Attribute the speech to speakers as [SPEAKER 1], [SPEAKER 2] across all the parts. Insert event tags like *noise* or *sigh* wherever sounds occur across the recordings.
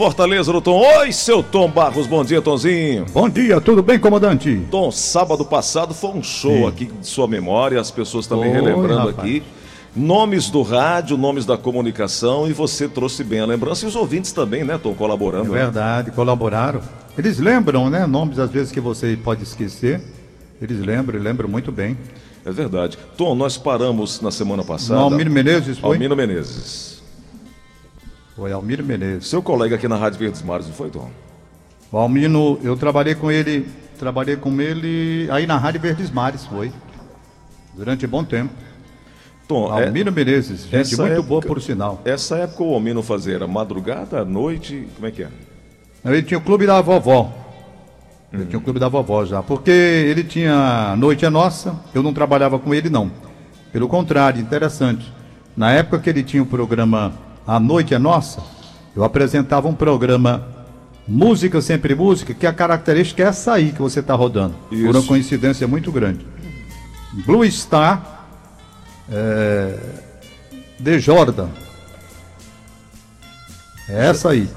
[SPEAKER 1] Fortaleza do Tom. Oi, seu Tom Barros. Bom dia, Tomzinho.
[SPEAKER 2] Bom dia, tudo bem, comandante?
[SPEAKER 1] Tom, sábado passado foi um show Sim. aqui de sua memória, as pessoas também Oi, relembrando rapaz. aqui. Nomes do rádio, nomes da comunicação e você trouxe bem a lembrança e os ouvintes também, né, Tom, colaborando.
[SPEAKER 2] É né? verdade, né? colaboraram. Eles lembram, né, nomes às vezes que você pode esquecer. Eles lembram, e lembram muito bem.
[SPEAKER 1] É verdade. Tom, nós paramos na semana passada.
[SPEAKER 2] Almiro Menezes foi?
[SPEAKER 1] Almiro Menezes.
[SPEAKER 2] Foi Almiro Menezes.
[SPEAKER 1] Seu colega aqui na Rádio Verdes Mares, não foi, Tom?
[SPEAKER 2] O Almino, eu trabalhei com ele, trabalhei com ele aí na Rádio Verdes Mares, foi. Durante bom tempo. Tom, é- Almino é, Menezes, gente muito época, boa por sinal.
[SPEAKER 1] Essa época o Almino fazia era madrugada, noite, como é que é?
[SPEAKER 2] Ele tinha o clube da vovó. Ele tinha o clube da vovó já. Porque ele tinha Noite é Nossa, eu não trabalhava com ele, não. Pelo contrário, interessante. Na época que ele tinha o programa A Noite é Nossa, eu apresentava um programa Música Sempre Música, que a característica é essa aí que você está rodando. Isso. Por uma coincidência muito grande. Blue Star é, de Jordan. É essa aí.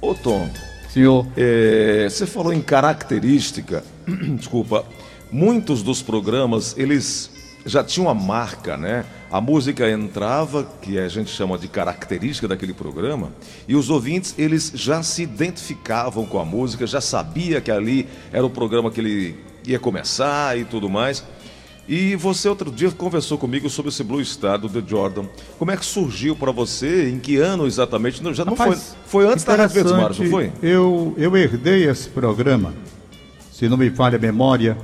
[SPEAKER 1] Ô Tom,
[SPEAKER 2] Senhor.
[SPEAKER 1] É, você falou em característica, *clears throat* desculpa, muitos dos programas, eles já tinham a marca, né? A música entrava, que a gente chama de característica daquele programa, e os ouvintes, eles já se identificavam com a música, já sabia que ali era o programa que ele ia começar e tudo mais. E você outro dia conversou comigo sobre esse Blue Star do The Jordan. Como é que surgiu para você? Em que ano exatamente? Não, já não Rapaz, foi. Foi antes da Rádio Verdes Mares, não foi?
[SPEAKER 2] Eu, eu herdei esse programa, se não me falha a memória,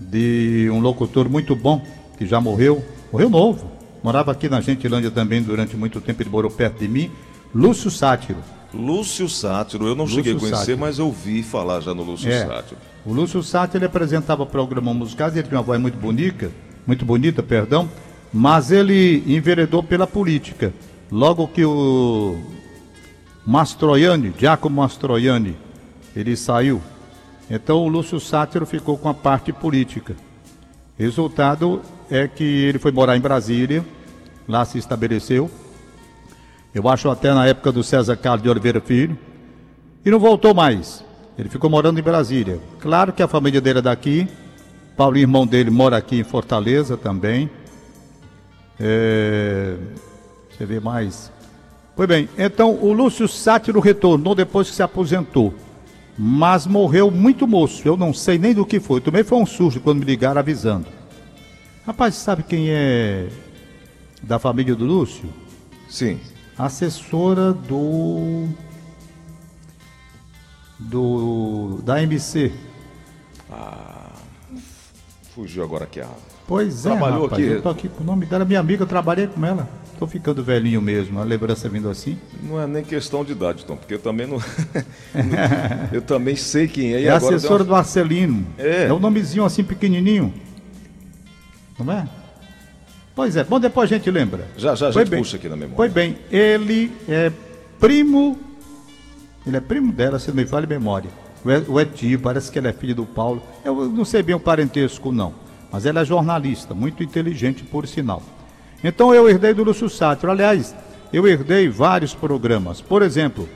[SPEAKER 2] de um locutor muito bom, que já morreu. Morreu novo. Morava aqui na Gentilândia também durante muito tempo, ele morou perto de mim. Lúcio Sátiro.
[SPEAKER 1] Lúcio Sátiro, eu não Lúcio cheguei a conhecer, Sátiro. mas ouvi falar já no Lúcio é. Sátiro.
[SPEAKER 2] O Lúcio Sátiro ele apresentava programa musicais, ele tinha uma voz muito bonita, muito bonita, perdão, mas ele enveredou pela política. Logo que o Mastroianni, Giacomo Mastroianni, ele saiu, então o Lúcio Sátiro ficou com a parte política. Resultado é que ele foi morar em Brasília, lá se estabeleceu, eu acho até na época do César Carlos de Oliveira Filho, e não voltou mais. Ele ficou morando em Brasília. Claro que a família dele é daqui, Paulinho, irmão dele, mora aqui em Fortaleza também. É... Você vê mais. Pois bem, então o Lúcio Sátiro retornou depois que se aposentou, mas morreu muito moço. Eu não sei nem do que foi. Também foi um susto quando me ligaram avisando. Rapaz, sabe quem é da família do Lúcio?
[SPEAKER 1] Sim
[SPEAKER 2] assessora do do da MC.
[SPEAKER 1] Ah, fugiu agora aqui a.
[SPEAKER 2] Pois é, Trabalhou rapaz, aqui. eu tô aqui com o nome dela, minha amiga, eu trabalhei com ela. Tô ficando velhinho mesmo, a lembrança vindo assim.
[SPEAKER 1] Não é nem questão de idade, Tom, porque eu também não. *laughs* eu também sei quem é.
[SPEAKER 2] é assessora uma... do Marcelino. É. É um nomezinho assim pequenininho. Não é? Pois é, bom, depois a gente lembra.
[SPEAKER 1] Já, já, a gente bem, puxa aqui na memória.
[SPEAKER 2] Pois bem, ele é primo, ele é primo dela, se não me fale memória. O é tio, parece que ele é filho do Paulo. Eu não sei bem o parentesco, não. Mas ela é jornalista, muito inteligente, por sinal. Então eu herdei do Lúcio Sátiro. Aliás, eu herdei vários programas. Por exemplo,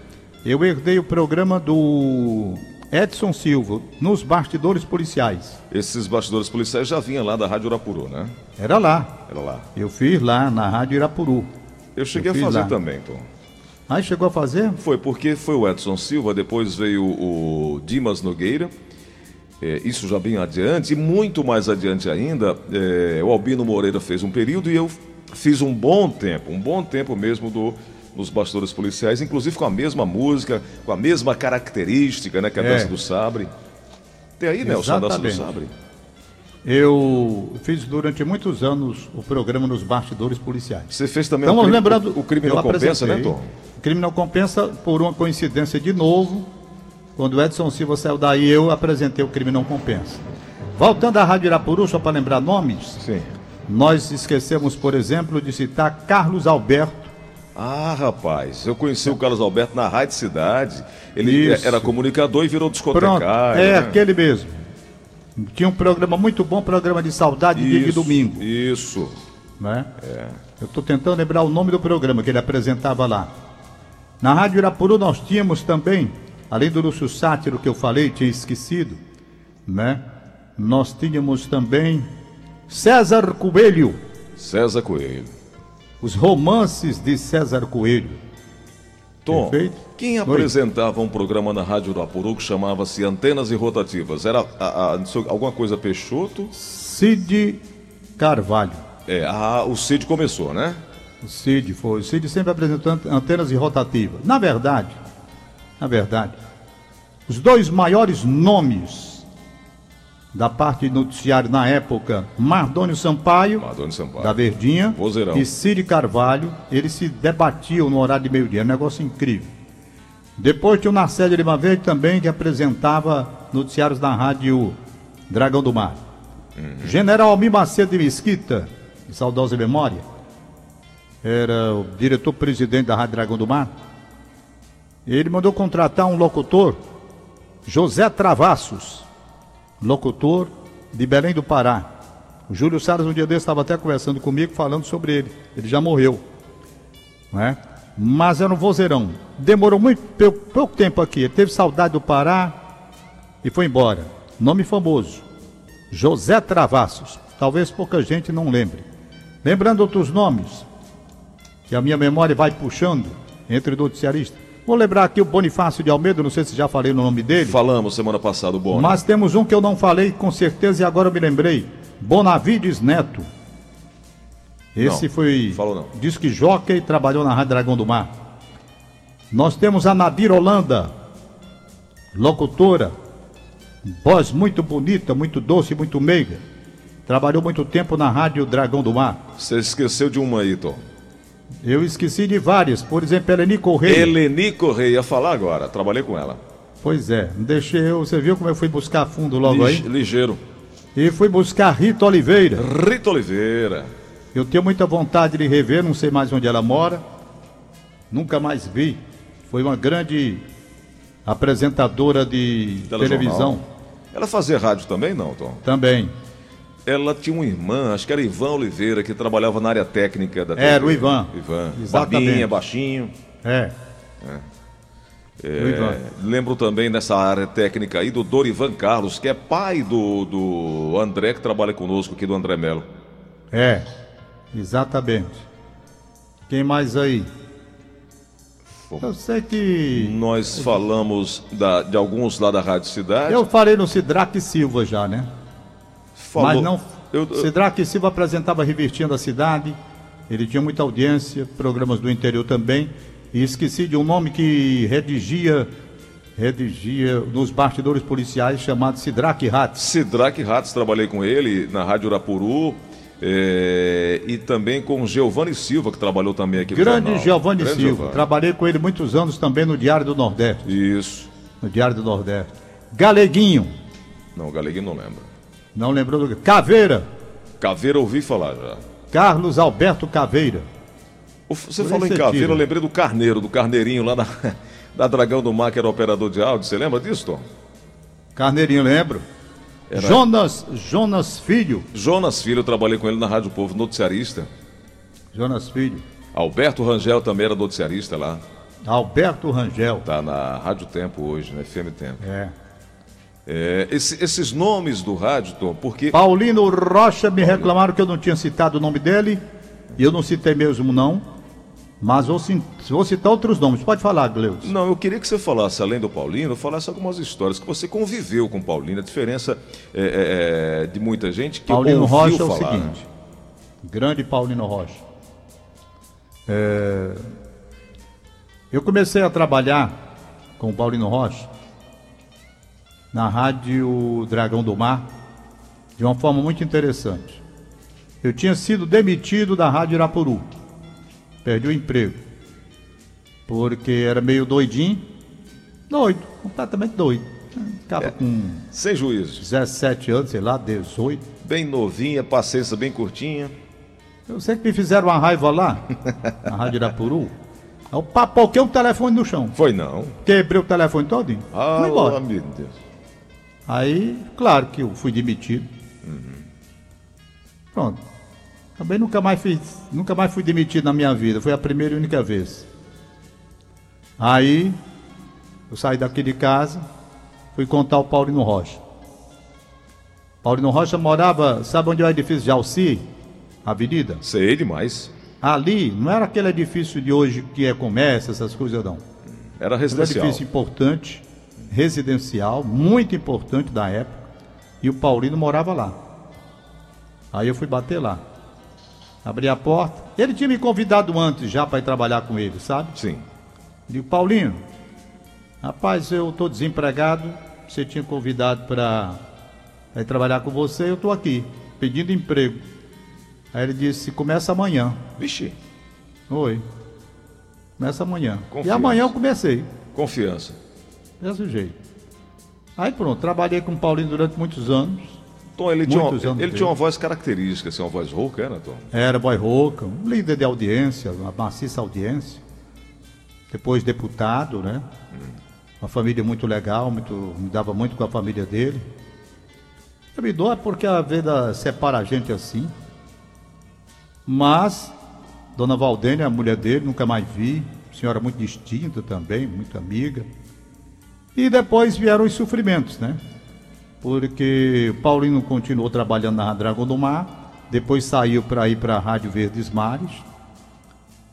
[SPEAKER 2] eu herdei o programa do Edson Silva, nos bastidores policiais.
[SPEAKER 1] Esses bastidores policiais já vinham lá da Rádio Irapuru, né?
[SPEAKER 2] Era lá.
[SPEAKER 1] Era lá.
[SPEAKER 2] Eu fiz lá na Rádio Irapuru.
[SPEAKER 1] Eu cheguei eu a fazer lá. também, Tom.
[SPEAKER 2] Aí chegou a fazer?
[SPEAKER 1] Foi, porque foi o Edson Silva, depois veio o Dimas Nogueira, é, isso já bem adiante, e muito mais adiante ainda, é, o Albino Moreira fez um período e eu fiz um bom tempo, um bom tempo mesmo do nos bastidores policiais, inclusive com a mesma música, com a mesma característica, né? Que é a é. dança do sabre. Tem aí, Nelson, a dança do sabre.
[SPEAKER 2] Eu fiz durante muitos anos o programa nos bastidores policiais.
[SPEAKER 1] Você fez também Estamos o
[SPEAKER 2] crime, lembrando,
[SPEAKER 1] o crime não compensa, né, Tom?
[SPEAKER 2] O crime não compensa por uma coincidência de novo. Quando o Edson Silva saiu daí, eu apresentei o crime não compensa. Voltando à Rádio Irapuru, só para lembrar nomes.
[SPEAKER 1] Sim.
[SPEAKER 2] Nós esquecemos, por exemplo, de citar Carlos Alberto
[SPEAKER 1] ah, rapaz, eu conheci o Carlos Alberto na Rádio Cidade. Ele Isso. era comunicador e virou discotecário. Pronto,
[SPEAKER 2] é né? aquele mesmo. Tinha um programa muito bom, programa de saudade isso, de domingo.
[SPEAKER 1] Isso.
[SPEAKER 2] Né? É. Eu estou tentando lembrar o nome do programa que ele apresentava lá. Na Rádio Irapuru nós tínhamos também, além do Lúcio Sátiro que eu falei, tinha esquecido, né? Nós tínhamos também César Coelho.
[SPEAKER 1] César Coelho.
[SPEAKER 2] Os romances de César Coelho.
[SPEAKER 1] Tom,
[SPEAKER 2] Perfeito.
[SPEAKER 1] quem
[SPEAKER 2] Oi.
[SPEAKER 1] apresentava um programa na Rádio Irapuru que chamava-se Antenas e Rotativas? Era a- a- alguma coisa Peixoto?
[SPEAKER 2] Cid Carvalho.
[SPEAKER 1] É, a- o Cid começou, né?
[SPEAKER 2] O Cid foi. O Cid sempre apresentou ant- antenas e rotativas. Na verdade, na verdade, os dois maiores nomes da parte de noticiário na época, Mardônio Sampaio,
[SPEAKER 1] Madonna Sampaio.
[SPEAKER 2] da Verdinha,
[SPEAKER 1] Vozeirão.
[SPEAKER 2] e Cid Carvalho, eles se debatiam no horário de meio-dia. É um negócio incrível. Depois tinha o Narcélio Lima Verde também, que apresentava noticiários na rádio Dragão do Mar. General Almir Macedo de Mesquita, de saudosa memória, era o diretor-presidente da Rádio Dragão do Mar. Ele mandou contratar um locutor, José Travassos, locutor de Belém do Pará. O Júlio Salles, um dia desse, estava até conversando comigo, falando sobre ele. Ele já morreu. Não é? Mas era um vozeirão. Demorou muito pou- pouco tempo aqui. Ele teve saudade do Pará e foi embora. Nome famoso. José Travassos. Talvez pouca gente não lembre. Lembrando outros nomes, que a minha memória vai puxando entre noticiaristas. Vou lembrar aqui o Bonifácio de Almeida, não sei se já falei no nome dele.
[SPEAKER 1] Falamos semana passada, o Boni.
[SPEAKER 2] Mas temos um que eu não falei com certeza e agora eu me lembrei. Bonavides Neto. Esse
[SPEAKER 1] Não,
[SPEAKER 2] foi.
[SPEAKER 1] falou não.
[SPEAKER 2] Diz que jockey trabalhou na Rádio Dragão do Mar. Nós temos a Nadir Holanda, locutora, voz muito bonita, muito doce, muito meiga. Trabalhou muito tempo na Rádio Dragão do Mar.
[SPEAKER 1] Você esqueceu de uma aí, Tom.
[SPEAKER 2] Eu esqueci de várias, por exemplo, Eleni Correia.
[SPEAKER 1] Eleni Correia, ia falar agora, trabalhei com ela.
[SPEAKER 2] Pois é, deixei eu, você viu como eu fui buscar fundo logo aí?
[SPEAKER 1] Lige- Ligeiro.
[SPEAKER 2] E fui buscar Rita Oliveira.
[SPEAKER 1] Rita Oliveira.
[SPEAKER 2] Eu tenho muita vontade de rever, não sei mais onde ela mora. Nunca mais vi. Foi uma grande apresentadora de televisão
[SPEAKER 1] Ela fazia rádio também, não, Tom?
[SPEAKER 2] também.
[SPEAKER 1] Ela tinha uma irmã, acho que era Ivan Oliveira, que trabalhava na área técnica da
[SPEAKER 2] Era
[SPEAKER 1] TV.
[SPEAKER 2] o Ivan.
[SPEAKER 1] Ivan.
[SPEAKER 2] Exatamente.
[SPEAKER 1] Barbinha, baixinho.
[SPEAKER 2] É.
[SPEAKER 1] É,
[SPEAKER 2] Ivan.
[SPEAKER 1] lembro também nessa área técnica aí do Dorivan Carlos, que é pai do, do André, que trabalha conosco aqui, do André Melo.
[SPEAKER 2] É. Exatamente. Quem mais aí? Eu sei que.
[SPEAKER 1] Nós falamos da- de alguns lá da Rádio Cidade.
[SPEAKER 2] Eu falei no Sidraque Silva já, né?
[SPEAKER 1] Falou-
[SPEAKER 2] Mas não.
[SPEAKER 1] Eu, eu-
[SPEAKER 2] Sidraque Silva apresentava Revertindo a Cidade. Ele tinha muita audiência, programas do interior também. E esqueci de um nome que redigia, redigia nos bastidores policiais, chamado Sidraque Hatz.
[SPEAKER 1] Sidraque Ratos, trabalhei com ele na Rádio Urapuru. é, e também com Giovanni Silva, que trabalhou também aqui no
[SPEAKER 2] Grande
[SPEAKER 1] jornal.
[SPEAKER 2] Giovanni Silva.
[SPEAKER 1] Giovanni.
[SPEAKER 2] Trabalhei com ele muitos anos também no Diário do Nordeste.
[SPEAKER 1] Isso.
[SPEAKER 2] No Diário do Nordeste. Galeguinho.
[SPEAKER 1] Não, Galeguinho não lembra.
[SPEAKER 2] Não lembrou do. Caveira.
[SPEAKER 1] Caveira ouvi falar já.
[SPEAKER 2] Carlos Alberto Caveira.
[SPEAKER 1] Você
[SPEAKER 2] Por
[SPEAKER 1] falou em Caveira,
[SPEAKER 2] tira.
[SPEAKER 1] eu lembrei do Carneiro, do Carneirinho lá da, *laughs* da Dragão do Mar, que era operador de áudio. Você lembra disso, Tom?
[SPEAKER 2] Carneirinho, lembro.
[SPEAKER 1] Era-
[SPEAKER 2] Jonas, Jonas Filho.
[SPEAKER 1] Jonas Filho, eu trabalhei com ele na Rádio Povo, noticiarista.
[SPEAKER 2] Jonas Filho.
[SPEAKER 1] Alberto Rangel também era noticiarista lá.
[SPEAKER 2] Alberto Rangel.
[SPEAKER 1] Tá na Rádio Tempo hoje, né? FM Tempo.
[SPEAKER 2] É.
[SPEAKER 1] É, esse- esses nomes do rádio, Tom, porque
[SPEAKER 2] Paulino Rocha me reclamaram que eu não tinha citado o nome dele. E eu não citei mesmo, não. Mas vou, vou citar outros nomes. Pode falar, Gleus.
[SPEAKER 1] Não, eu queria que você falasse, além do Paulino, falasse algumas histórias que você conviveu com o Paulino. A diferença é, é, é, de muita gente que
[SPEAKER 2] Paulino Rocha é o
[SPEAKER 1] falar,
[SPEAKER 2] seguinte. Grande Paulino Rocha. É, Eu comecei a trabalhar com o Paulino Rocha na Rádio Dragão do Mar de uma forma muito interessante. Eu tinha sido demitido da Rádio Irapuru. Perdi o emprego. Porque era meio doidinho. Doido, completamente doido. Ficava com
[SPEAKER 1] Sem juízo.
[SPEAKER 2] 17 anos, sei lá, 18.
[SPEAKER 1] Bem novinha, paciência bem curtinha.
[SPEAKER 2] Eu sei que me fizeram uma raiva lá, na Rádio Irapuru. Eu papoquei o telefone no chão.
[SPEAKER 1] Foi não.
[SPEAKER 2] Quebrei o telefone todinho.
[SPEAKER 1] Ah,
[SPEAKER 2] embora.
[SPEAKER 1] meu Deus.
[SPEAKER 2] Aí, claro que eu fui demitido. Pronto. Também nunca mais fiz, nunca mais fui demitido na minha vida. Foi a primeira e única vez. Aí, eu saí daqui de casa, fui contar o Paulino Rocha. Paulino Rocha morava, sabe onde é o edifício de Alci? Avenida?
[SPEAKER 1] Sei demais.
[SPEAKER 2] Ali, não era aquele edifício de hoje que é comércio, essas coisas não.
[SPEAKER 1] Era
[SPEAKER 2] Era um
[SPEAKER 1] residencial.
[SPEAKER 2] edifício importante, residencial, muito importante da época. E o Paulino morava lá. Aí eu fui bater lá. Abri a porta. Ele tinha me convidado antes já para ir trabalhar com ele, sabe?
[SPEAKER 1] Sim.
[SPEAKER 2] Digo, Paulinho, rapaz, eu estou desempregado. Você tinha convidado para ir trabalhar com você, eu estou aqui, pedindo emprego. Aí ele disse, começa amanhã.
[SPEAKER 1] Vixe,
[SPEAKER 2] Oi. Começa amanhã. E
[SPEAKER 1] Confiança.
[SPEAKER 2] amanhã eu comecei.
[SPEAKER 1] confiança.
[SPEAKER 2] Desse jeito. Aí pronto, trabalhei com o Paulinho durante muitos anos.
[SPEAKER 1] Tom, ele, tinha uma, ele tinha uma voz característica, assim, uma voz rouca, era, Tom?
[SPEAKER 2] Era boy rouca, um líder de audiência, uma maciça audiência. Depois deputado, né? Uma família muito legal, muito, me dava muito com a família dele. Eu me dou é porque a vida separa a gente assim. Mas, Dona Valdênia, a mulher dele, nunca mais vi. Senhora muito distinta também, muito amiga. E depois vieram os sofrimentos, né? Porque Paulino continuou trabalhando na Dragão do Mar, depois saiu para ir para a Rádio Verdes Mares.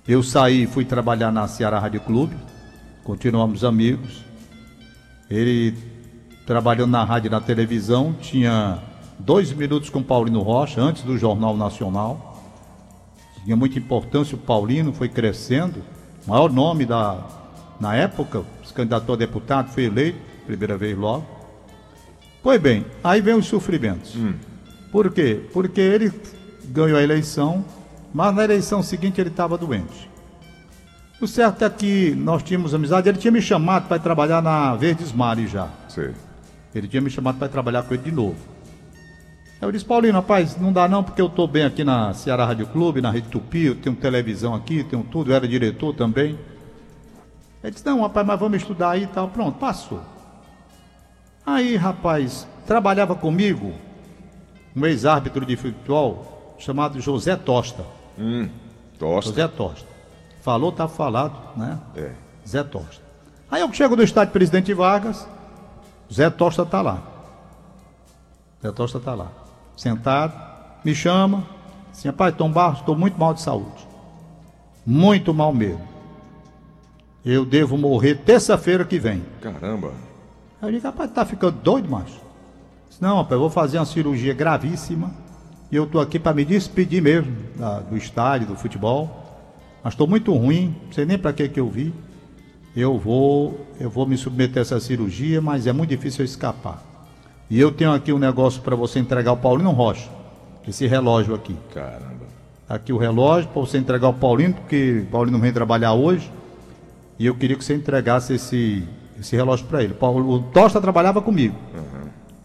[SPEAKER 2] Eu saí e fui trabalhar na Ceará Rádio Clube, continuamos amigos. Ele trabalhando na rádio e na televisão, tinha dois minutos com Paulino Rocha, antes do Jornal Nacional. Tinha muita importância, o Paulino foi crescendo, maior nome da, na época, se candidatou a deputado, foi eleito, primeira vez logo. Pois bem, aí vem os sofrimentos. Por quê? Porque ele ganhou a eleição, mas na eleição seguinte ele estava doente. O certo é que nós tínhamos amizade, ele tinha me chamado para trabalhar na Verdes Mares já.
[SPEAKER 1] Sei.
[SPEAKER 2] Ele tinha me chamado para trabalhar com ele de novo. Eu disse, Paulinho, rapaz, não dá não, porque eu estou bem aqui na Ceará Rádio Clube, na Rede Tupi, eu tenho televisão aqui, tenho tudo, eu era diretor também. Ele disse, não, rapaz, mas vamos estudar aí e tal. Pronto, passou. Aí, rapaz, trabalhava comigo um ex-árbitro de futebol chamado José Tosta.
[SPEAKER 1] Hum, tosta.
[SPEAKER 2] José Tosta. Falou, tá falado, né?
[SPEAKER 1] É.
[SPEAKER 2] Zé Tosta. Aí eu chego no estádio Presidente Vargas, Zé Tosta tá lá. Zé Tosta tá lá. Sentado, me chama, assim, rapaz, Tom Barros, estou muito mal de saúde. Muito mal mesmo. Eu devo morrer terça-feira que vem.
[SPEAKER 1] Caramba.
[SPEAKER 2] Aí eu digo, rapaz, tá ficando doido, macho? Disse, Não, rapaz, eu vou fazer uma cirurgia gravíssima e eu tô aqui para me despedir mesmo da- do estádio, do futebol. Mas estou muito ruim, não sei nem para que que eu vi. Eu vou, eu vou me submeter a essa cirurgia, mas é muito difícil eu escapar. E eu tenho aqui um negócio para você entregar ao Paulino Rocha, esse relógio aqui.
[SPEAKER 1] Caramba.
[SPEAKER 2] Aqui o relógio para você entregar ao Paulino, porque o Paulino não vem trabalhar hoje. E eu queria que você entregasse esse, esse relógio para ele. Paulo, o Tosta trabalhava comigo.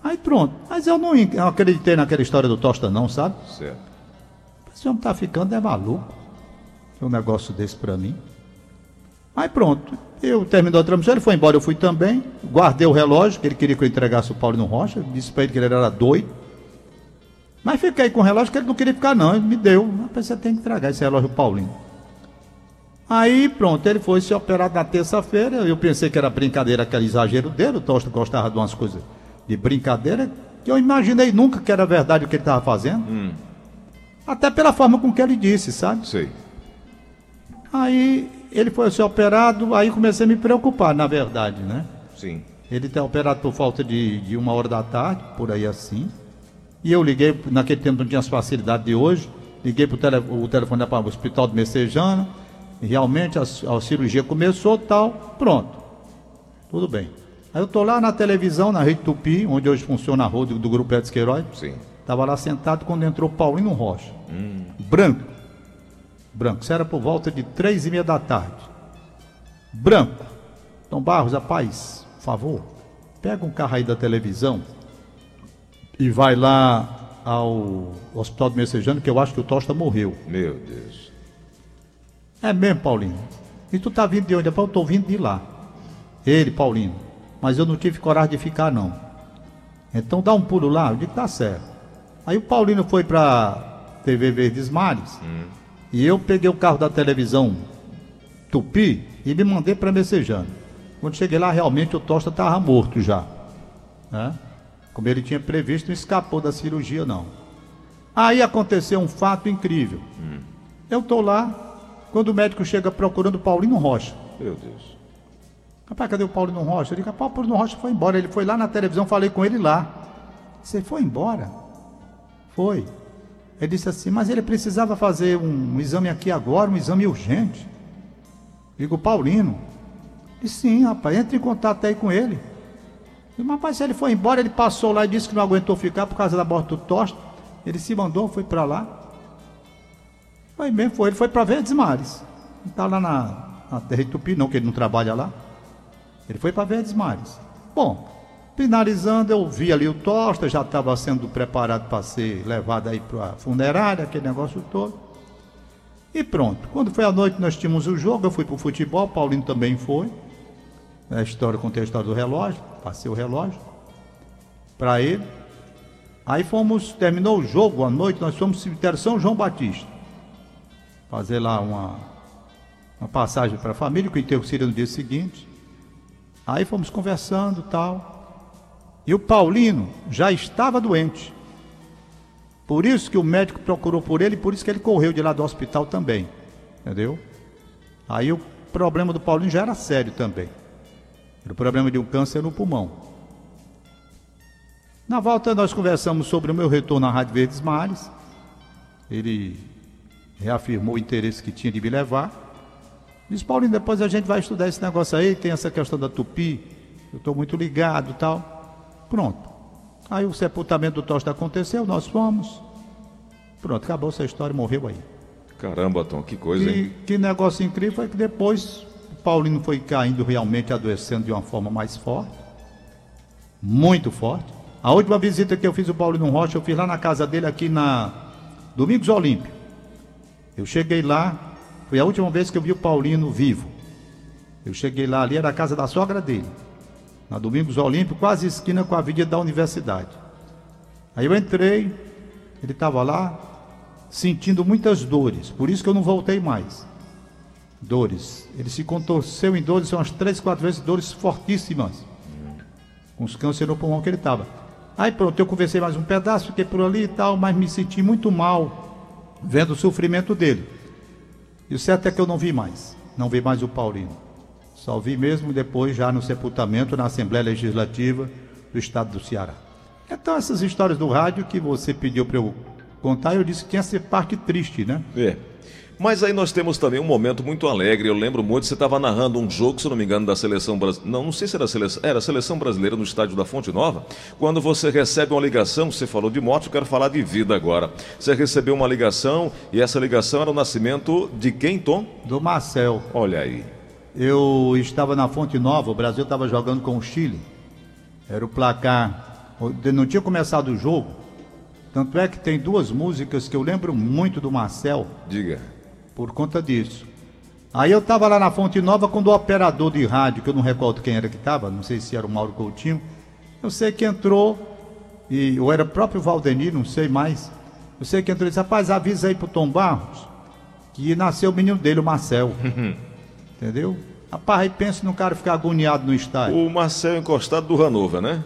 [SPEAKER 2] Aí pronto. Mas eu não acreditei naquela história do Tosta, não, sabe?
[SPEAKER 1] Certo.
[SPEAKER 2] Esse homem tá ficando é maluco. Um negócio desse para mim. Aí pronto. Eu terminou a transmissão, ele foi embora, eu fui também. Guardei o relógio, que ele queria que eu entregasse o Paulino Rocha. Disse para ele que ele era doido. Mas fiquei com o relógio que ele não queria ficar, não. Ele me deu. Mas você tem que entregar esse relógio Paulinho. Aí pronto, ele foi se operar na terça-feira. Eu pensei que era brincadeira, aquele exagero dele. O Tosta gostava de umas coisas de brincadeira que eu imaginei nunca que era verdade o que ele estava fazendo. Até pela forma com que ele disse, sabe?
[SPEAKER 1] Sei.
[SPEAKER 2] Aí ele foi ser operado, aí comecei a me preocupar, na verdade, né?
[SPEAKER 1] Sim.
[SPEAKER 2] Ele está operado por falta de, de uma hora da tarde, por aí assim. E eu liguei, naquele tempo não tinha as facilidades de hoje, liguei para o tele, o telefone para o hospital de Messejana, realmente a, a cirurgia começou tal, pronto. Tudo bem. Aí eu tô lá na televisão, na Rede Tupi, onde hoje funciona a roda do Grupo Edson Queiroz.
[SPEAKER 1] Sim.
[SPEAKER 2] Estava lá sentado quando entrou Paulino Rocha. Branco. Branco. Isso era por volta de três e meia da tarde. Branco. Tom Barros, rapaz, por favor, pega um carro aí da televisão e vai lá ao Hospital do Messejano, que eu acho que o Tosta morreu.
[SPEAKER 1] Meu Deus.
[SPEAKER 2] É mesmo, Paulinho. E tu tá vindo de onde? Eu tô vindo de lá. Ele, Paulinho. Mas eu não tive coragem de ficar, não. Então dá um pulo lá. Eu digo, tá certo. Aí o Paulino foi pra TV Verdes Mares. E eu peguei o carro da televisão Tupi e me mandei para Messejana. Quando cheguei lá, realmente o Tosta estava morto já. Né? Como ele tinha previsto, não escapou da cirurgia, não. Aí aconteceu um fato incrível. Hum. Eu estou lá, quando o médico chega procurando o Paulino Rocha.
[SPEAKER 1] Meu Deus.
[SPEAKER 2] Rapaz, cadê o Paulino Rocha? Ele disse, o Paulino Rocha foi embora. Ele foi lá na televisão, falei com ele lá. Você foi embora? Foi. Ele disse assim, mas ele precisava fazer um, um exame aqui agora, um exame urgente. Digo, Paulino. Disse, sim, rapaz, entre em contato aí com ele. Digo, rapaz, se ele foi embora, ele passou lá e disse que não aguentou ficar por causa da morte do Tosta. Ele se mandou, foi para lá. Foi bem, foi. Ele foi para Verdes Mares. Não está lá na, na Terra Tupi, não, que ele não trabalha lá. Ele foi para Verdes Mares. Bom, finalizando, eu vi ali o Tosta, já estava sendo preparado para ser levado aí para a funerária, aquele negócio todo. E pronto. Quando foi à noite, nós tínhamos o jogo, eu fui para o futebol, Paulinho também foi. A história, contei a história do relógio, passei o relógio para ele. Aí fomos, terminou o jogo à noite, nós fomos no cemitério São João Batista fazer lá uma, uma passagem para a família, que o enterro seria no dia seguinte. Aí fomos conversando tal. E o Paulino já estava doente. Por isso que o médico procurou por ele, por isso que ele correu de lá do hospital também. Entendeu? Aí o problema do Paulinho já era sério também. Era o problema de um câncer no pulmão. Na volta nós conversamos sobre o meu retorno à Rádio Verdes Mares. Ele reafirmou o interesse que tinha de me levar. Disse, Paulinho, depois a gente vai estudar esse negócio aí, tem essa questão da tupi, eu estou muito ligado tal. Pronto. Aí o sepultamento do Tosta aconteceu, nós fomos. Pronto, acabou essa história, morreu aí.
[SPEAKER 1] Caramba, Tom, que coisa,
[SPEAKER 2] e,
[SPEAKER 1] hein?
[SPEAKER 2] Que negócio incrível foi que depois o Paulinho foi caindo realmente, adoecendo de uma forma mais forte. Muito forte. A última visita que eu fiz o Paulinho Rocha, eu fiz lá na casa dele, aqui na Domingos Olímpio. Eu cheguei lá, foi a última vez que eu vi o Paulino vivo. Eu cheguei lá, ali era a casa da sogra dele, na Domingos Olímpio, quase esquina com a avenida da universidade. Aí eu entrei, ele estava lá, sentindo muitas dores, por isso que eu não voltei mais. Dores. Ele se contorceu em dores, são umas três, quatro vezes, dores fortíssimas. Com os cânceres no pulmão que ele estava. Aí pronto, eu conversei mais um pedaço, fiquei por ali e tal, mas me senti muito mal vendo o sofrimento dele. E o certo é que eu não vi mais, não vi mais o Paulino. Só vi mesmo depois, já no sepultamento, na Assembleia Legislativa do Estado do Ceará. Então, essas histórias do rádio que você pediu para eu contar, eu disse que tinha essa parte triste, né?
[SPEAKER 1] É. Mas aí nós temos também um momento muito alegre. Eu lembro muito, você estava narrando um jogo, se não me engano, da seleção brasileira. Não, não sei se era a seleção. Era a seleção brasileira no estádio da Fonte Nova. Quando você recebe uma ligação, você falou de morte, eu quero falar de vida agora. Você recebeu uma ligação e essa ligação era o nascimento de quem, Tom?
[SPEAKER 2] Do Marcel.
[SPEAKER 1] Olha aí.
[SPEAKER 2] Eu estava na Fonte Nova, o Brasil estava jogando com o Chile. Era o placar. Não tinha começado o jogo. Tanto é que tem duas músicas que eu lembro muito do Marcel.
[SPEAKER 1] Diga
[SPEAKER 2] por conta disso. Aí eu estava lá na Fonte Nova quando o operador de rádio, que eu não recordo quem era que estava, não sei se era o Mauro Coutinho, eu sei que entrou, e, ou era o próprio Valdenir, não sei mais. Eu sei que entrou e disse, rapaz, avisa aí pro Tom Barros que nasceu o menino dele, o Marcel. *laughs* Entendeu? Rapaz, aí pensa no cara ficar agoniado no estádio.
[SPEAKER 1] O Marcel encostado do Hanover, né?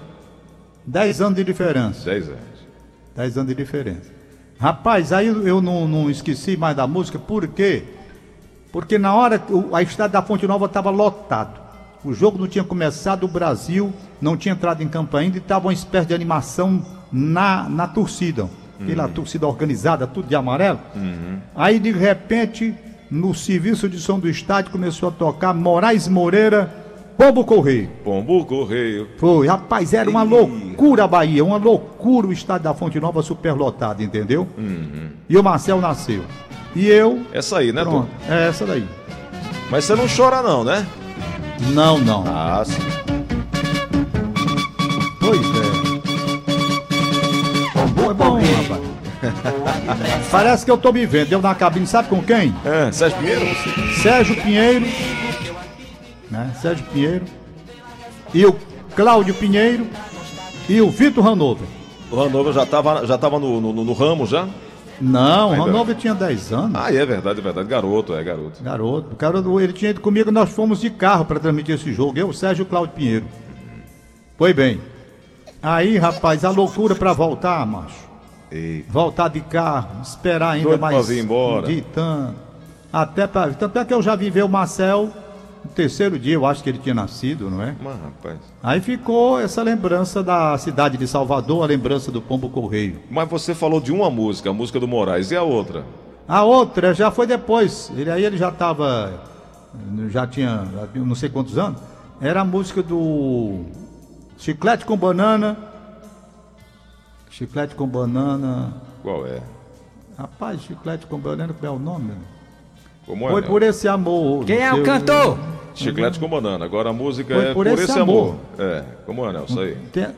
[SPEAKER 2] Dez anos de diferença.
[SPEAKER 1] Dez anos.
[SPEAKER 2] Dez anos de diferença. Rapaz, aí eu não, não esqueci mais da música, por quê? Porque na hora a estrada da Fonte Nova estava lotado. O jogo não tinha começado, o Brasil não tinha entrado em campo ainda e estava uma espécie de animação na, na torcida. Aquela uhum. torcida organizada, tudo de amarelo. Uhum. Aí de repente, no serviço de som do estádio, começou a tocar Moraes Moreira Pombo Correio.
[SPEAKER 1] Pombo Correio.
[SPEAKER 2] Foi, rapaz, era uma loucura a Bahia, uma loucura o estádio da Fonte Nova superlotado, entendeu? Uhum. E o Marcel nasceu. E eu.
[SPEAKER 1] Essa aí, né,
[SPEAKER 2] Pronto, Tom? É essa daí.
[SPEAKER 1] Mas você não chora, não, né?
[SPEAKER 2] Não, não.
[SPEAKER 1] Ah, sim.
[SPEAKER 2] Pois é. Pombo é bom, rapaz. Parece que eu tô me vendo. Eu na cabine, sabe com quem?
[SPEAKER 1] É, Sérgio Pinheiro?
[SPEAKER 2] Sérgio Pinheiro né? Sérgio Pinheiro, e o Cláudio Pinheiro e o Vitor Hanover.
[SPEAKER 1] O Hanover já estava já tava no, no, no, ramo já?
[SPEAKER 2] Não, o
[SPEAKER 1] Ainda-
[SPEAKER 2] Ronaldo tinha 10 anos.
[SPEAKER 1] Ah, é verdade, é verdade. Garoto, é garoto.
[SPEAKER 2] Garoto. O cara, ele tinha ido comigo, nós fomos de carro para transmitir esse jogo. Eu, Sérgio Cláudio Pinheiro. Foi bem. Aí, rapaz, a loucura para voltar, macho.
[SPEAKER 1] Ei,
[SPEAKER 2] Voltar de carro, esperar ainda
[SPEAKER 1] Doido pra
[SPEAKER 2] mais.
[SPEAKER 1] vir embora.
[SPEAKER 2] Até pra. Tanto é que eu já vi ver o Marcel no terceiro dia, eu acho que ele tinha nascido, não é?
[SPEAKER 1] mas rapaz.
[SPEAKER 2] Aí ficou essa lembrança da cidade de Salvador, a lembrança do Pombo Correio.
[SPEAKER 1] Mas você falou de uma música, a música do Moraes, e a outra?
[SPEAKER 2] A outra já foi depois. Ele, aí ele já estava. Já tinha já tinha não sei quantos anos. Era a música do Chiclete com Banana. Chiclete com Banana.
[SPEAKER 1] Qual é?
[SPEAKER 2] Rapaz, Chiclete com Banana, qual é o nome?
[SPEAKER 1] Como é?
[SPEAKER 2] Foi
[SPEAKER 1] né?
[SPEAKER 2] por esse amor.
[SPEAKER 3] Quem é o cantor?
[SPEAKER 1] Chiclete com banana. Agora a música
[SPEAKER 2] Foi
[SPEAKER 1] é
[SPEAKER 2] por
[SPEAKER 1] Por
[SPEAKER 2] esse
[SPEAKER 1] Esse
[SPEAKER 2] amor.
[SPEAKER 1] Amor. É, como é, Nelson? Aí.
[SPEAKER 2] Tem-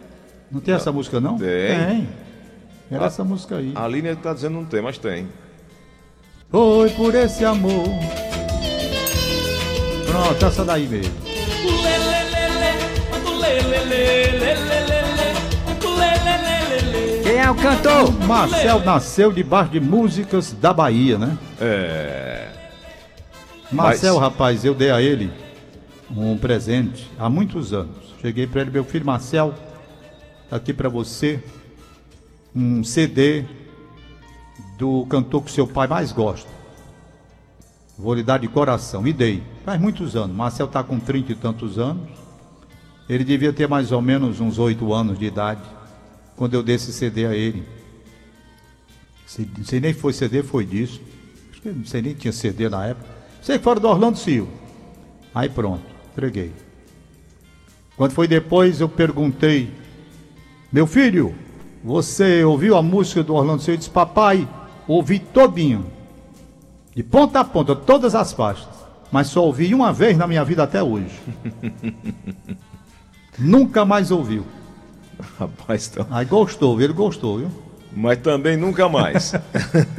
[SPEAKER 2] não tem essa música, não?
[SPEAKER 1] Tem.
[SPEAKER 2] Era
[SPEAKER 1] Ah.
[SPEAKER 2] essa música aí.
[SPEAKER 1] A linha tá dizendo não tem, mas tem.
[SPEAKER 2] Foi por esse amor. Pronto, essa daí mesmo.
[SPEAKER 3] Quem é o cantor?
[SPEAKER 2] Marcel nasceu debaixo de músicas da Bahia, né?
[SPEAKER 1] É.
[SPEAKER 2] Marcel,
[SPEAKER 1] Mas-
[SPEAKER 2] rapaz, eu dei a ele um presente há muitos anos. Cheguei para ele, meu filho Marcel, tá aqui para você um CD do cantor que seu pai mais gosta. Vou lhe dar de coração. E dei. Faz muitos anos. Marcel tá com trinta e tantos anos. Ele devia ter mais ou menos uns oito anos de idade quando eu dei esse CD a ele. Se, nem foi CD, foi disso. Acho que não sei nem tinha CD na época. Sei que fora do Orlando Silva. Aí pronto, entreguei. Quando foi depois, eu perguntei: Meu filho, você ouviu a música do Orlando Silva? Ele disse: Papai, ouvi todinho. De ponta a ponta, todas as faixas. Mas só ouvi uma vez na minha vida até hoje. *laughs* Nunca mais ouviu.
[SPEAKER 1] Rapaz, então.
[SPEAKER 2] Aí gostou, ele gostou, viu?
[SPEAKER 1] Mas também nunca mais.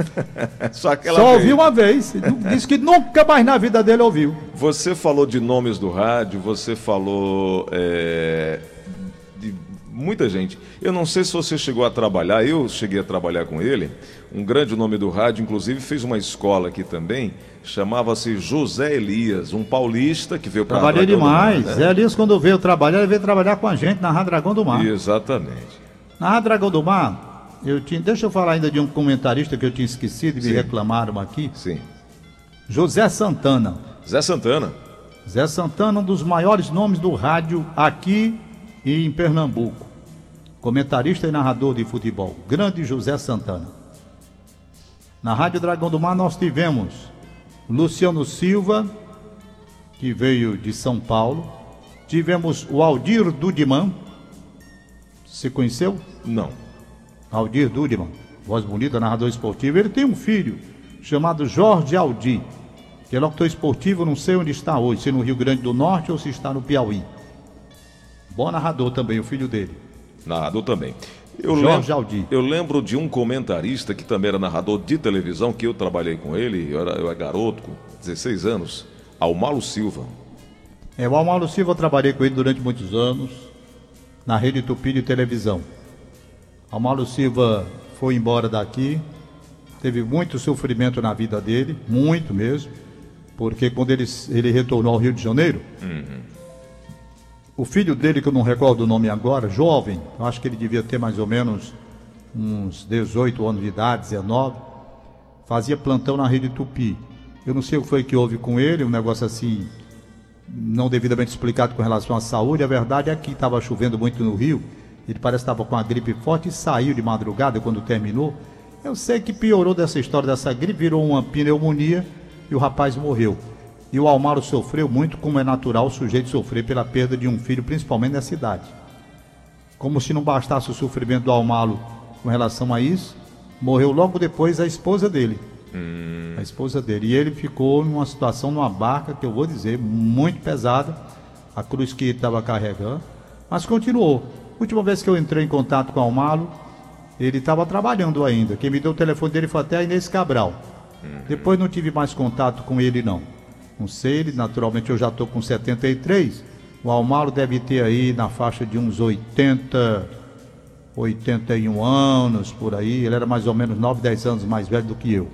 [SPEAKER 1] *laughs* Só aquela
[SPEAKER 2] Só ouviu uma vez. *laughs* Disse que nunca mais na vida dele ouviu.
[SPEAKER 1] Você falou de nomes do rádio, você falou é, de muita gente. Eu não sei se você chegou a trabalhar, eu cheguei a trabalhar com ele. Um grande nome do rádio, inclusive fez uma escola aqui também, chamava-se José Elias, um paulista que veio para
[SPEAKER 2] Trabalhei demais. Zé Elias, quando veio trabalhar, ele veio trabalhar com a gente na Rádio Dragão do Mar.
[SPEAKER 1] Exatamente.
[SPEAKER 2] Na Rádio Dragão do Mar, eu tinha. Deixa eu falar ainda de um comentarista que eu tinha esquecido e me
[SPEAKER 1] Sim.
[SPEAKER 2] reclamaram aqui.
[SPEAKER 1] Sim.
[SPEAKER 2] José Santana.
[SPEAKER 1] Zé Santana.
[SPEAKER 2] Zé Santana, um dos maiores nomes do rádio aqui e em Pernambuco. Comentarista e narrador de futebol. Grande José Santana. Na Rádio Dragão do Mar nós tivemos Luciano Silva, que veio de São Paulo. Tivemos o Aldir Dudiman. Você conheceu?
[SPEAKER 1] Não.
[SPEAKER 2] Aldir Dudiman, voz bonita, narrador esportivo. Ele tem um filho chamado Jorge Aldir, que é locutor esportivo, não sei onde está hoje, se no Rio Grande do Norte ou se está no Piauí. Bom narrador também, o filho dele.
[SPEAKER 1] Narrador também. Eu
[SPEAKER 2] Jorge
[SPEAKER 1] lembro,
[SPEAKER 2] Aldi.
[SPEAKER 1] eu lembro de um comentarista que também era narrador de televisão, que eu trabalhei com ele, eu era, eu era garoto, com 16 anos, Almalo Silva.
[SPEAKER 2] É, o Almalo Silva, eu trabalhei com ele durante muitos anos, na Rede Tupi de televisão. Almalo Silva foi embora daqui, teve muito sofrimento na vida dele, muito mesmo, porque quando ele, ele retornou ao Rio de Janeiro, o filho dele, que eu não recordo o nome agora, jovem, acho que ele devia ter mais ou menos uns 18 anos de idade, 19, fazia plantão na Rede Tupi. Eu não sei o que foi que houve com ele, um negócio assim, não devidamente explicado com relação à saúde. A verdade é que estava chovendo muito no Rio. Ele parece que estava com a gripe forte e saiu de madrugada quando terminou. Eu sei que piorou dessa história dessa gripe, virou uma pneumonia e o rapaz morreu. E o Almaro sofreu muito, como é natural o sujeito sofrer pela perda de um filho, principalmente nessa idade. Como se não bastasse o sofrimento do Almaro com relação a isso, morreu logo depois a esposa dele. A esposa dele. E ele ficou numa situação, numa barca, que eu vou dizer, muito pesada, a cruz que ele estava carregando, mas continuou. Última vez que eu entrei em contato com o Almalo, ele estava trabalhando ainda. Quem me deu o telefone dele foi até a Inês Cabral. Depois não tive mais contato com ele, não. Não sei, ele, naturalmente eu já estou com 73. O Almalo deve ter aí na faixa de uns 80, 81 anos, por aí. Ele era mais ou menos 9, 10 anos mais velho do que eu.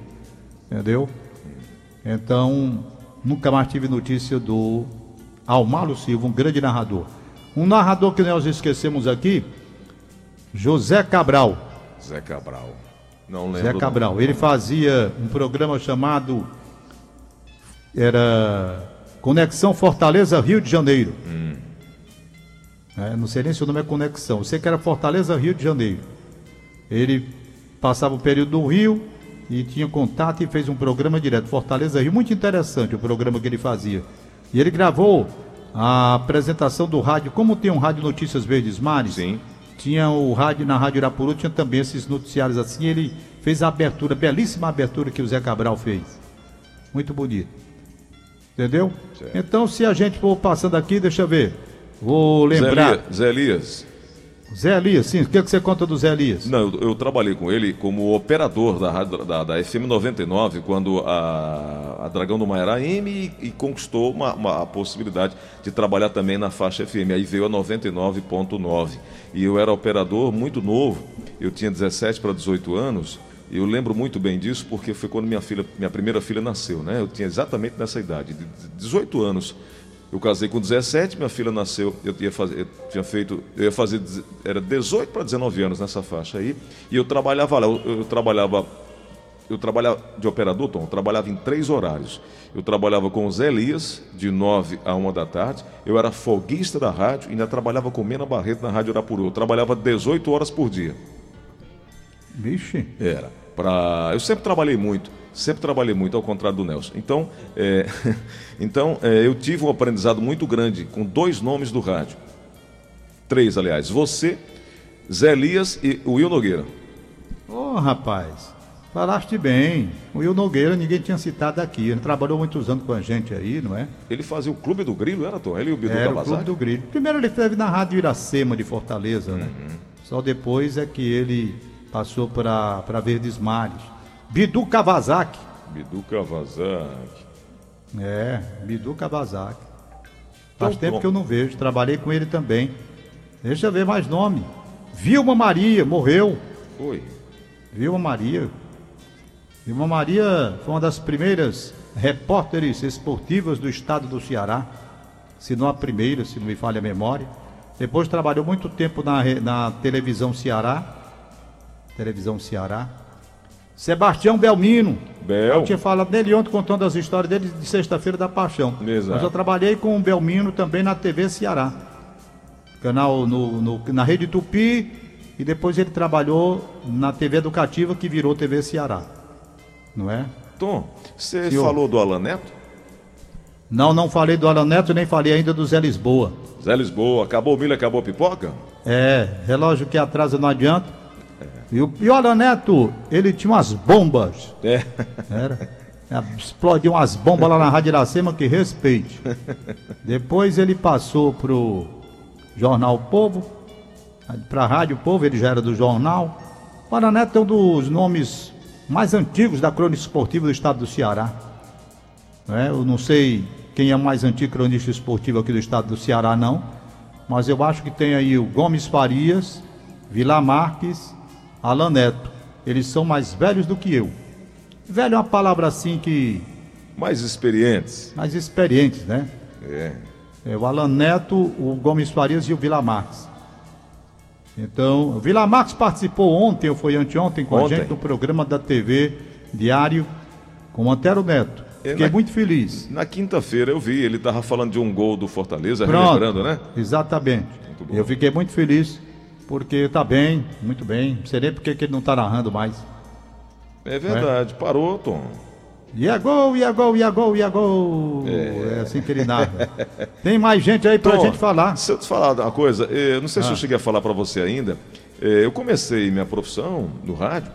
[SPEAKER 2] Entendeu? Então, nunca mais tive notícia do Almalo Silva, um grande narrador. Um narrador que nós esquecemos aqui, José Cabral.
[SPEAKER 1] Zé Cabral. Não lembro.
[SPEAKER 2] Zé Cabral. Ele fazia um programa chamado era Conexão Fortaleza Rio de Janeiro.
[SPEAKER 1] Hum.
[SPEAKER 2] É, não sei nem se o nome é Conexão. Eu sei que era Fortaleza Rio de Janeiro. Ele passava o período no Rio e tinha contato e fez um programa direto Fortaleza Rio, muito interessante o programa que ele fazia. E ele gravou a apresentação do rádio, como tem um rádio Notícias Verdes Mares,
[SPEAKER 1] Sim.
[SPEAKER 2] tinha o rádio na Rádio Irapuru, tinha também esses noticiários assim. Ele fez a abertura, belíssima abertura que o Zé Cabral fez. Muito bonito. Entendeu?
[SPEAKER 1] Certo.
[SPEAKER 2] Então, se a gente for passando aqui, deixa eu ver. Vou lembrar.
[SPEAKER 1] Zé Elias.
[SPEAKER 2] Zé Elias, sim. O que, que você conta do Zé Elias?
[SPEAKER 1] Não, eu, eu trabalhei com ele como operador da, da, da FM 99, quando a, a Dragão do Maiara M e, e conquistou uma, uma- a possibilidade de trabalhar também na faixa FM. Aí veio a 99.9. E eu era operador muito novo, eu tinha 17 para 18 anos. Eu lembro muito bem disso porque foi quando minha filha, minha primeira filha nasceu, né? Eu tinha exatamente nessa idade, de 18 anos. Eu casei com 17, minha filha nasceu, eu ia fazer, eu tinha feito, eu ia fazer, era 18 para 19 anos nessa faixa aí, e eu trabalhava lá, eu, eu trabalhava, eu trabalhava de operador, Tom, eu trabalhava em três horários. Eu trabalhava com o Zé Elias, de 9 a 1 da tarde, eu era folguista da rádio e ainda trabalhava com Mena Barreto na Rádio Arapuru. Eu trabalhava 18 horas por dia.
[SPEAKER 2] Vixe.
[SPEAKER 1] Era. Pra... Eu sempre trabalhei muito, sempre trabalhei muito, ao contrário do Nelson. Então, é, *laughs* então é, eu tive um aprendizado muito grande com dois nomes do rádio. Três, aliás. Você, Zé Elias e o Will Nogueira.
[SPEAKER 2] Ô, rapaz. Falaste bem. O Will Nogueira ninguém tinha citado aqui. Ele trabalhou muitos anos com a gente aí, não é?
[SPEAKER 1] Ele fazia o Clube do Grilo, era, Tom? Ele e o Bidu
[SPEAKER 2] Era o? Clube do Grilo. Primeiro ele esteve na Rádio Iracema de Fortaleza, né? Só depois é que ele passou para Verdes Mares. Bidu Kawasaki.
[SPEAKER 1] Bidu Cavazari.
[SPEAKER 2] É, Bidu Kawasaki. Faz
[SPEAKER 1] Então,
[SPEAKER 2] tempo
[SPEAKER 1] bom.
[SPEAKER 2] que eu não vejo. Trabalhei com ele também. Deixa eu ver mais nome. Vilma Maria, morreu.
[SPEAKER 1] Foi.
[SPEAKER 2] Vilma Maria. Vilma Maria foi uma das primeiras repórteres esportivas do estado do Ceará. Se não a primeira, se não me falha a memória. Depois trabalhou muito tempo na, na televisão Ceará. Televisão Ceará. Sebastião Belmino.
[SPEAKER 1] Bel.
[SPEAKER 2] Eu tinha falado dele ontem contando as histórias dele de sexta-feira da paixão.
[SPEAKER 1] Exato.
[SPEAKER 2] Mas eu trabalhei com o Belmino também na TV Ceará. Canal no, no- na Rede Tupi. E depois ele trabalhou na TV Educativa que virou TV Ceará. Não é?
[SPEAKER 1] Tom, você falou do Alan Neto?
[SPEAKER 2] Não, não falei do Alan Neto, nem falei ainda do Zé Lisboa.
[SPEAKER 1] Zé Lisboa, acabou o milho, acabou a pipoca?
[SPEAKER 2] É, relógio que atrasa não adianta. E o, o Alan Neto, ele tinha umas bombas.
[SPEAKER 1] É.
[SPEAKER 2] Era. Explodiu umas bombas lá na Rádio Iracema, que respeite. Depois ele passou pro Jornal Povo, pra Rádio Povo, ele já era do jornal. O Alan Neto é um dos nomes mais antigos da crônica esportiva do estado do Ceará. É? Eu não sei quem é mais antigo cronista esportivo aqui do estado do Ceará, não. Mas eu acho que tem aí o Gomes Farias, Vila Marques, Alan Neto. Eles são mais velhos do que eu. Velho é uma palavra assim que.
[SPEAKER 1] Mais experientes.
[SPEAKER 2] mais experientes, né?
[SPEAKER 1] É.
[SPEAKER 2] É o Alan Neto, o Gomes Farias e o Vila Marques. Então, o Vila Marques participou ontem, ou foi anteontem, com
[SPEAKER 1] Ontem.
[SPEAKER 2] a gente no programa da TV Diário com o Antero Neto.
[SPEAKER 1] É,
[SPEAKER 2] Fiquei
[SPEAKER 1] na-
[SPEAKER 2] muito feliz.
[SPEAKER 1] Na quinta-feira eu vi, ele tava falando de um gol do Fortaleza,
[SPEAKER 2] Pronto.
[SPEAKER 1] relembrando, né?
[SPEAKER 2] Exatamente. Eu fiquei muito feliz, porque tá bem, muito bem. Não sei nem porque que ele não tá narrando mais.
[SPEAKER 1] É verdade, parou, Tom.
[SPEAKER 2] E é gol, e é gol, e é gol, e é gol. É, assim que ele narra. Tem mais gente aí pra
[SPEAKER 1] Tom,
[SPEAKER 2] gente falar.
[SPEAKER 1] Se eu te falar uma coisa, eh, não sei se
[SPEAKER 2] Ah.
[SPEAKER 1] eu cheguei a falar para você ainda. eh, Eu comecei minha profissão no rádio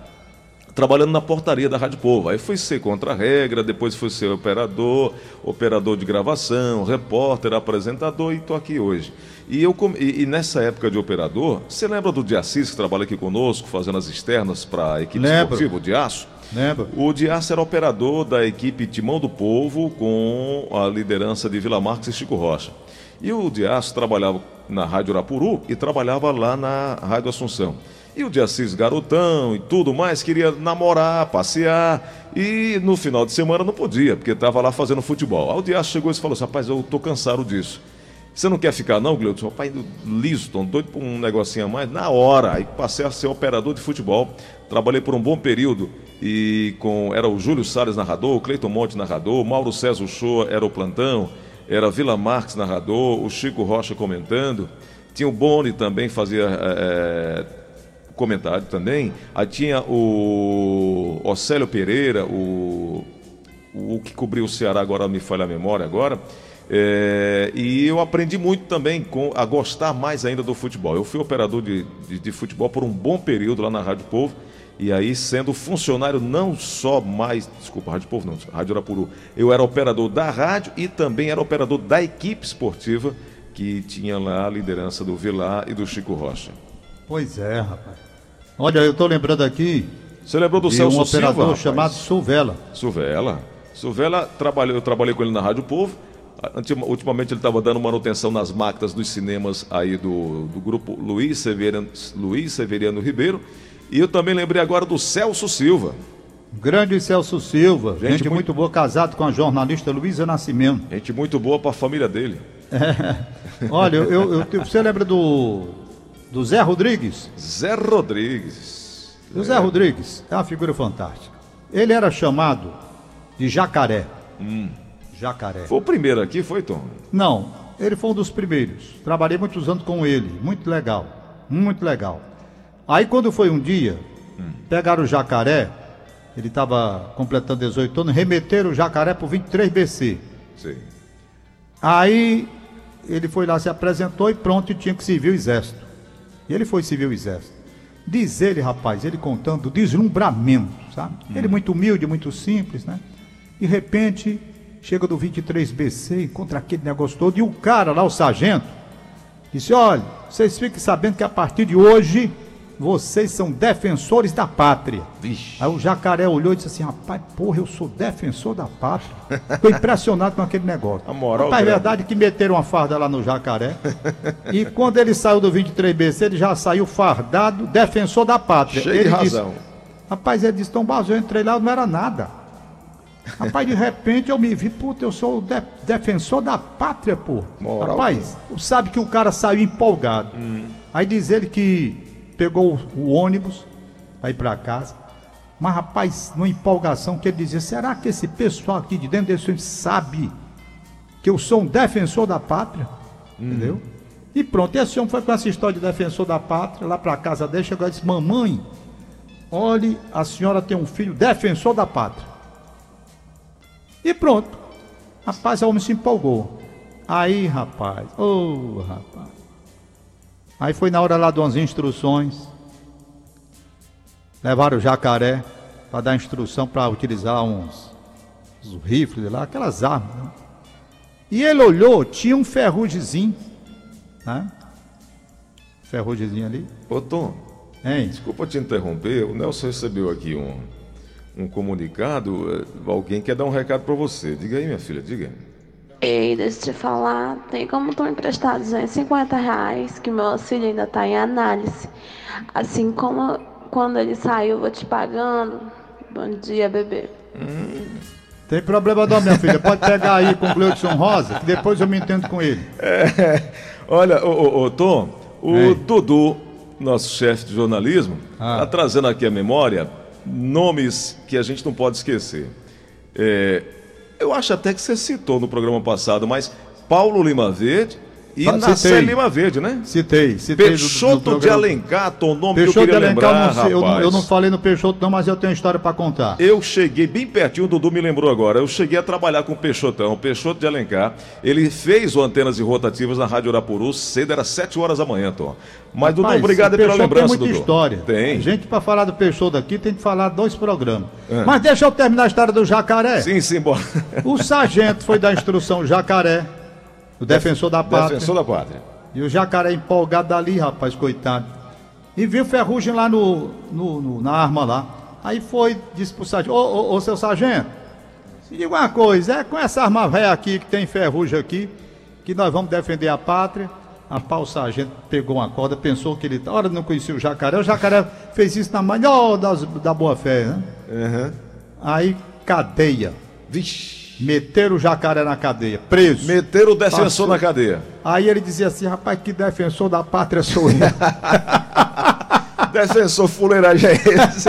[SPEAKER 1] trabalhando na portaria da Rádio Povo. Aí fui ser contra-regra, depois fui ser operador, operador de gravação, repórter, apresentador e estou aqui hoje. E, eu, e, e nessa época de operador, você lembra do Diassis que trabalha aqui conosco, fazendo as externas para a equipe
[SPEAKER 2] Lembro.
[SPEAKER 1] esportiva, o Diaço?
[SPEAKER 2] Lembra?
[SPEAKER 1] O Dias era operador da equipe Timão do Povo com a liderança de Vila Marques e Chico Rocha. E o Dias trabalhava na Rádio Arapuru e trabalhava lá na Rádio Assunção. E o de Assis garotão e tudo mais, queria namorar, passear. E no final de semana não podia, porque estava lá fazendo futebol. Aí o Dias chegou e falou assim: rapaz, eu tô cansado disso. Você não quer ficar, não, Gleuton? Pai do Liston, doido por um negocinho a mais? Na hora. Aí passei a ser operador de futebol. Trabalhei por um bom período e com era o Júlio Salles narrador, o Cleiton Monte narrador, Mauro César Shoa era o plantão, era Vila Marques narrador, o Chico Rocha comentando. Tinha o Boni também, fazia. É, comentário também. Aí tinha o Océlio Pereira, o, o que cobriu o Ceará, agora me falha a memória agora. É, e eu aprendi muito também com, a gostar mais ainda do futebol. Eu fui operador de, de, de, futebol por um bom período lá na Rádio Povo. E aí, sendo funcionário não só mais. Desculpa, Rádio Povo não, Rádio Arapuru. Eu era operador da rádio e também era operador da equipe esportiva que tinha lá a liderança do Vilar e do Chico Rocha.
[SPEAKER 2] Pois é, rapaz. Olha, eu estou lembrando aqui.
[SPEAKER 1] Você lembrou do Celso
[SPEAKER 2] um operador
[SPEAKER 1] Silva,
[SPEAKER 2] chamado Suvela.
[SPEAKER 1] Suvela. Suvela, trabalhei, eu trabalhei com ele na Rádio Povo. Ultimamente ele estava dando manutenção nas máquinas dos cinemas aí do, do grupo Luiz Severiano, Luiz Severiano Ribeiro. E eu também lembrei agora do Celso Silva.
[SPEAKER 2] Grande Celso Silva, gente, gente muito... muito... boa, casado com a jornalista Luísa Nascimento.
[SPEAKER 1] Gente muito boa para a família dele.
[SPEAKER 2] É. *laughs* Olha, eu, eu, você lembra do do Zé Rodrigues?
[SPEAKER 1] Zé Rodrigues.
[SPEAKER 2] O Zé Rodrigues é uma figura fantástica. Ele era chamado de Jacaré.
[SPEAKER 1] Hum.
[SPEAKER 2] Jacaré.
[SPEAKER 1] Foi o primeiro aqui, foi, Tom?
[SPEAKER 2] Não, ele foi um dos primeiros. Trabalhei muitos anos com ele. Muito legal. Muito legal. Aí quando foi um dia, hum. pegaram o jacaré, ele estava completando 18 anos, remeteram o jacaré por 23 BC.
[SPEAKER 1] Sim.
[SPEAKER 2] Aí ele foi lá, se apresentou e pronto, tinha que servir o exército. E ele foi civil exército. Diz ele, rapaz, ele contando deslumbramento, sabe? Hum. Ele muito humilde, muito simples, né? De repente, chega do 23BC, encontra aquele negócio todo, e o cara lá, o sargento, disse: Olha, vocês fiquem sabendo que a partir de hoje vocês são defensores da pátria.
[SPEAKER 1] Vixe.
[SPEAKER 2] Aí o jacaré olhou e disse assim: rapaz, porra, eu sou defensor da pátria. Ficou impressionado com aquele negócio.
[SPEAKER 1] A moral.
[SPEAKER 2] Rapaz, é verdade que meteram uma farda lá no jacaré. e quando ele saiu do 23BC, ele já saiu fardado, defensor da pátria.
[SPEAKER 1] Cheio
[SPEAKER 2] ele
[SPEAKER 1] de razão.
[SPEAKER 2] Disse, rapaz, ele disse: Tom Barros, eu entrei lá, não era nada. Rapaz, de repente eu me vi, puta, eu sou o de defensor da pátria, pô. Moral, Rapaz, pô. sabe que o cara saiu empolgado.
[SPEAKER 1] Hum.
[SPEAKER 2] Aí diz ele que pegou o ônibus para ir para casa. Mas, rapaz, numa empolgação que ele dizia: será que esse pessoal aqui de dentro desse sabe que eu sou um defensor da pátria? Uhum. Entendeu? E pronto, e esse homem foi com essa história de defensor da pátria lá para casa dele, chegou e disse: Mamãe, olhe, a senhora tem um filho defensor da pátria. E pronto. Rapaz, o homem se empolgou. Aí, rapaz, ô oh, rapaz. Aí foi na hora lá de umas instruções. Levaram o jacaré para dar instrução para utilizar uns, uns rifles lá, aquelas armas. Né? E ele olhou, tinha um ferrugezinho, né? Ferrugezinho ali.
[SPEAKER 1] Ô Tom, hein? desculpa te interromper, o Nelson recebeu aqui um, um comunicado, eh, alguém quer dar um recado para você. Diga aí, minha filha, diga.
[SPEAKER 3] Ei, deixa eu te falar, tem como tu emprestar 250 reais, que meu auxílio ainda tá em análise. Assim como quando ele saiu, eu vou te pagando. Bom dia, bebê.
[SPEAKER 2] Hum. Tem problema não, minha filha. Pode pegar aí com o Gleudson Rosa, que depois eu me entendo com ele.
[SPEAKER 1] É, olha, ô, ô, Tom, o Ei. Dudu, nosso chefe de jornalismo, está ah. trazendo aqui a memória nomes que a gente não pode esquecer. É, eu acho até que você citou no programa passado, mas Paulo Lima Verde e ah, Nascer Lima Verde, né?
[SPEAKER 2] Citei, citei.
[SPEAKER 1] Peixoto do, do de Alencar, tom nome Peixoto que eu queria de Alencar, lembrar,
[SPEAKER 2] não eu, eu, não falei no Peixoto não, mas eu tenho uma história para contar.
[SPEAKER 1] Eu cheguei bem pertinho, o Dudu me lembrou agora, eu cheguei a trabalhar com o Peixotão, o Peixoto de Alencar. Ele fez o Antenas e Rotativas na Rádio Urapuru, cedo, era 7 horas da manhã, Tom. Mas, Dudu, obrigado pela lembrança,
[SPEAKER 2] tem muita
[SPEAKER 1] Dudu.
[SPEAKER 2] história.
[SPEAKER 1] Tem.
[SPEAKER 2] A gente, para falar do Peixoto aqui, tem que falar dois programas. É. Mas deixa eu terminar a história do jacaré.
[SPEAKER 1] Sim, sim, bora.
[SPEAKER 2] O sargento foi dar instrução jacaré, o defensor da pátria.
[SPEAKER 1] Defensor da pátria.
[SPEAKER 2] E o jacaré empolgado ali, rapaz, coitado. E viu ferrugem lá no, no, no, na arma lá. Aí foi, disse pro sargento, ô, ô, ô seu sargento, me diga uma coisa, é com essa arma velha aqui que tem ferrugem aqui, que nós vamos defender a pátria. Rapaz, o sargento pegou uma corda, pensou que ele. Ora, não conhecia o jacaré. O jacaré fez isso na manhã das, da boa fé, né?
[SPEAKER 1] Uhum.
[SPEAKER 2] Aí, cadeia.
[SPEAKER 1] Vixe.
[SPEAKER 2] Meteram o jacaré na cadeia, preso.
[SPEAKER 1] Meteram o defensor
[SPEAKER 2] Passou.
[SPEAKER 1] na cadeia.
[SPEAKER 2] Aí ele dizia assim: rapaz, que defensor da pátria sou eu. *laughs*
[SPEAKER 1] Defensor fuleiragem é esse?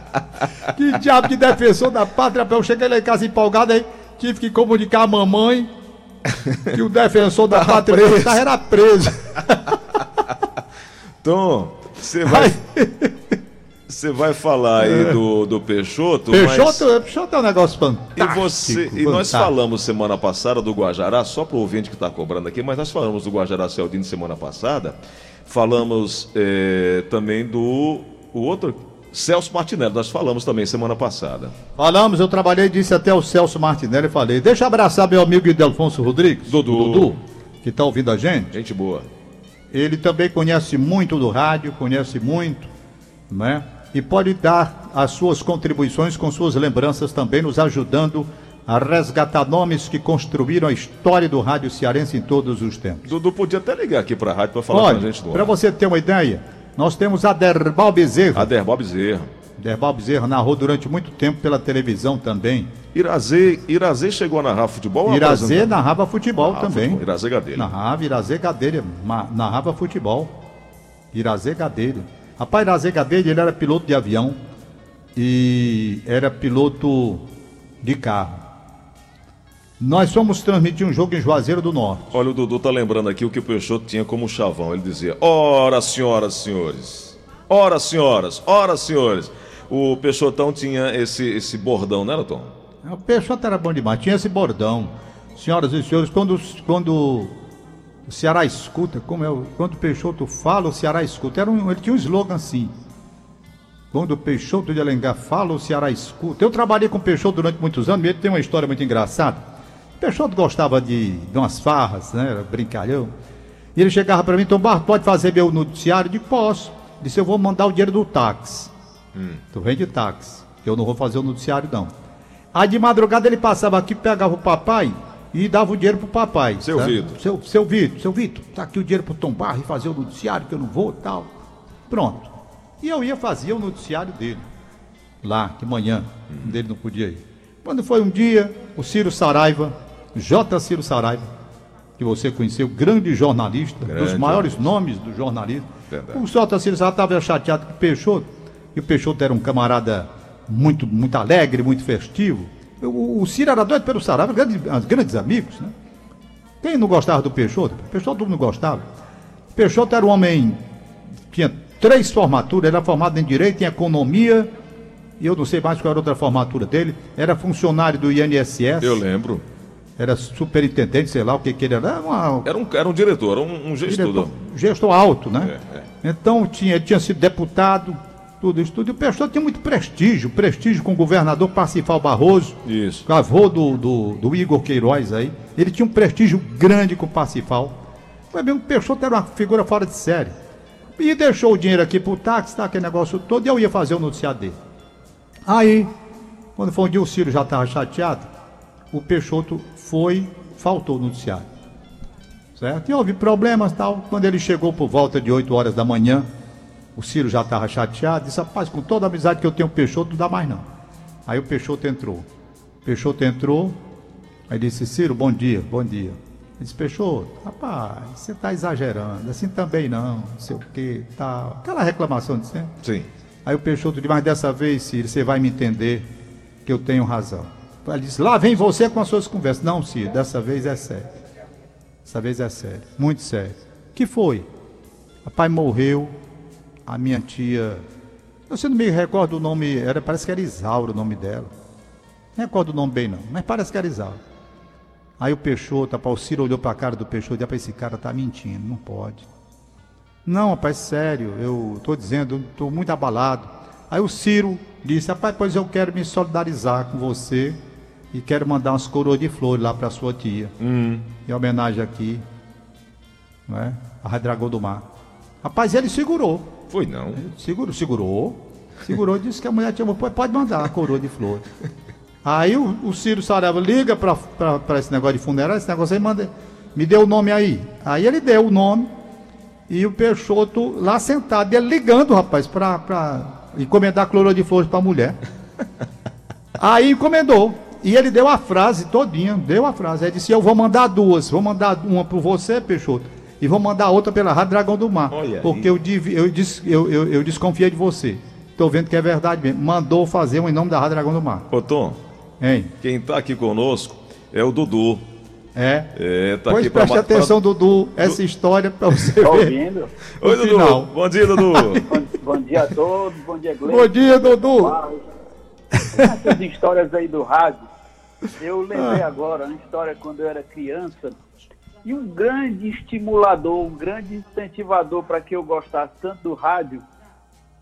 [SPEAKER 1] *laughs*
[SPEAKER 2] que diabo de defensor da pátria? Eu cheguei lá em casa empolgado aí, tive que comunicar à mamãe que o defensor da pátria
[SPEAKER 1] preso.
[SPEAKER 2] era preso. *laughs*
[SPEAKER 1] Tom, você vai, você vai falar aí do, do Peixoto, mas...
[SPEAKER 2] Peixoto, Peixoto é um negócio
[SPEAKER 1] E,
[SPEAKER 2] fantástico.
[SPEAKER 1] você, e nós
[SPEAKER 2] fantástico.
[SPEAKER 1] falamos semana passada do Guajará, só para o ouvinte que está cobrando aqui, mas nós falamos do Guajará Celdino semana passada. Falamos eh, também do o outro, Celso Martinelli, nós falamos também semana passada.
[SPEAKER 2] Falamos, eu trabalhei, disse até o Celso Martinelli, falei, deixa eu abraçar meu amigo Idelfonso Rodrigues,
[SPEAKER 1] Dudu.
[SPEAKER 2] Dudu, que está ouvindo a gente.
[SPEAKER 1] Gente boa.
[SPEAKER 2] Ele também conhece muito do rádio, conhece muito, né? E pode dar as suas contribuições com suas lembranças também, nos ajudando a resgatar nomes que construíram a história do rádio cearense em todos os tempos.
[SPEAKER 1] Dudu podia até ligar aqui para a rádio para falar com a
[SPEAKER 2] Olha,
[SPEAKER 1] gente do
[SPEAKER 2] para
[SPEAKER 1] ar.
[SPEAKER 2] você ter uma ideia, nós temos a Derbal Bezerra.
[SPEAKER 1] Aderbal Bezerra.
[SPEAKER 2] Derbal Bezerra narrou durante muito tempo pela televisão também.
[SPEAKER 1] Irazê, Irazê chegou a narrar futebol?
[SPEAKER 2] Irazê narrava futebol
[SPEAKER 1] Ah,
[SPEAKER 2] também.
[SPEAKER 1] futebol. Irazê Gadelha.
[SPEAKER 2] Narrava, Irazê Gadelha, ma- narrava futebol. Irazê Gadelha. Rapaz, Irazê Gadelha, ele era piloto de avião e era piloto de carro. Nós fomos transmitir um jogo em Juazeiro do Norte.
[SPEAKER 1] Olha, o Dudu tá lembrando aqui o que o Peixoto tinha como chavão. Ele dizia: Ora, senhoras e senhores. Ora, senhoras. Ora, senhores. O Peixotão tinha esse, esse bordão, né, Tom?
[SPEAKER 2] O Peixoto era bom demais, tinha esse bordão. Senhoras e senhores, quando, quando o Ceará escuta, como é, o- quando o Peixoto fala, o Ceará escuta. Era um, ele tinha um slogan assim. Quando o Peixoto de Alencar fala, o Ceará escuta. Eu trabalhei com o Peixoto durante muitos anos, e ele tem uma história muito engraçada. O Peixoto gostava de, de umas farras, né? Era brincalhão. E ele chegava para mim, Tom Barros, pode fazer meu noticiário? Eu disse, posso. Ele disse, eu vou mandar o dinheiro do táxi. Tu vem de táxi. Eu não vou fazer o noticiário, não. Aí de madrugada ele passava aqui, pegava o papai e dava o dinheiro pro papai.
[SPEAKER 1] Seu
[SPEAKER 2] tá?
[SPEAKER 1] Vitor.
[SPEAKER 2] Seu, seu Vitor, seu Vitor, tá aqui o dinheiro pro Tom Barro e fazer o noticiário que eu não vou tal. Pronto. E eu ia fazer o noticiário dele. Lá, de manhã. Dele não podia ir. Quando foi um dia, o Ciro Saraiva, J. Ciro Saraiva, que você conheceu, grande jornalista,
[SPEAKER 1] Grande
[SPEAKER 2] dos maiores nomes do jornalismo.
[SPEAKER 1] Verdade.
[SPEAKER 2] O J. Ciro Saraiva estava chateado com o Peixoto, e o Peixoto era um camarada muito, muito alegre, muito festivo. O, o Ciro era doido pelo Saraiva, grandes, grandes amigos, né? Quem não gostava do Peixoto? Peixoto todo mundo gostava. Peixoto era um homem, tinha três formaturas, era formado em Direito, em Economia, e eu não sei mais qual era outra formatura dele, era funcionário do INSS,
[SPEAKER 1] Eu lembro.
[SPEAKER 2] era superintendente, sei lá o que que ele era, era uma,
[SPEAKER 1] Era um, era um diretor, era um, um gestor.
[SPEAKER 2] diretor, gestor alto, né?
[SPEAKER 1] É,
[SPEAKER 2] Então tinha, tinha sido deputado, tudo isso, tudo. E o Peixoto tinha muito prestígio, prestígio com o governador Parsifal Barroso,
[SPEAKER 1] Isso.
[SPEAKER 2] avô do, do, do Igor Queiroz aí. Ele tinha um prestígio grande com o Parsifal. Foi mesmo que o Peixoto era uma figura fora de série. E deixou o dinheiro aqui pro táxi, tá, aquele negócio todo, e eu ia fazer o noticiário dele. Aí, quando foi um dia o Ciro já estava chateado, o Peixoto foi, faltou o noticiário. Certo? E houve problemas e tal. Quando ele chegou por volta de 8 horas da manhã, o Ciro já estava chateado, disse, rapaz, com toda a amizade que eu tenho com o Peixoto, não dá mais não. Aí o Peixoto entrou. O Peixoto entrou, aí disse, Ciro, bom dia, bom dia. Ele disse, Peixoto, rapaz, você está exagerando, assim também não, não sei o que, tal. Aquela reclamação de sempre.
[SPEAKER 1] Sim.
[SPEAKER 2] Aí o Peixoto disse, mas dessa vez, Ciro, você vai me entender que eu tenho razão. Ele disse, lá vem você com as suas conversas. Não, Ciro, dessa vez é sério. Dessa vez é sério, muito sério. que foi? Papai morreu, a minha tia. Você não me recordo o nome, era, parece que era Isaura o nome dela. Não recordo o nome bem não, mas parece que era Isaura. Aí o Peixoto, o Ciro olhou para a cara do Peixoto e disse, rapaz, esse cara tá mentindo, não pode. Não, rapaz, sério, eu estou dizendo, estou muito abalado. Aí o Ciro disse, rapaz, pois eu quero me solidarizar com você e quero mandar umas coroas de flores lá para sua tia.
[SPEAKER 1] Hum.
[SPEAKER 2] Em homenagem aqui, não é? A Dragão do Mar. Rapaz, ele segurou.
[SPEAKER 1] Foi não.
[SPEAKER 2] Segurou, segurou. Segurou, disse que a mulher tinha. "Pô, Pode mandar a coroa de flores. Aí o, o Ciro Saraiva liga para esse negócio de funerário, esse negócio aí manda. Me deu o nome aí. Aí ele deu o nome e o Peixoto lá sentado, ele ligando, rapaz, pra encomendar cloro de flores pra mulher. Aí encomendou. E ele deu a frase todinha, deu a frase. Ele disse: Eu vou mandar duas. Vou mandar uma para você, Peixoto, e vou mandar outra pela Rádio Dragão do Mar.
[SPEAKER 1] Olha
[SPEAKER 2] porque eu, eu, eu, eu, eu desconfiei de você. Tô vendo que é verdade mesmo. Mandou fazer um em nome da Rádio Dragão do Mar.
[SPEAKER 1] Ô Tom,
[SPEAKER 2] Hein?
[SPEAKER 1] quem tá aqui conosco é o Dudu.
[SPEAKER 2] É.
[SPEAKER 1] É, tá
[SPEAKER 2] pois
[SPEAKER 1] aqui pra
[SPEAKER 2] preste
[SPEAKER 1] ma-
[SPEAKER 2] atenção, Dudu, essa história pra você
[SPEAKER 4] Tá
[SPEAKER 2] ver.
[SPEAKER 4] ouvindo?
[SPEAKER 1] Oi, Dudu.
[SPEAKER 2] final.
[SPEAKER 1] Bom dia, Dudu. *laughs*
[SPEAKER 4] Bom, bom dia a todos, bom dia, Gleice.
[SPEAKER 2] Bom dia, Dudu.
[SPEAKER 4] Essas histórias aí do rádio, eu lembrei
[SPEAKER 2] Ah.
[SPEAKER 4] agora, uma história quando eu era criança, e um grande estimulador, um grande incentivador para que eu gostasse tanto do rádio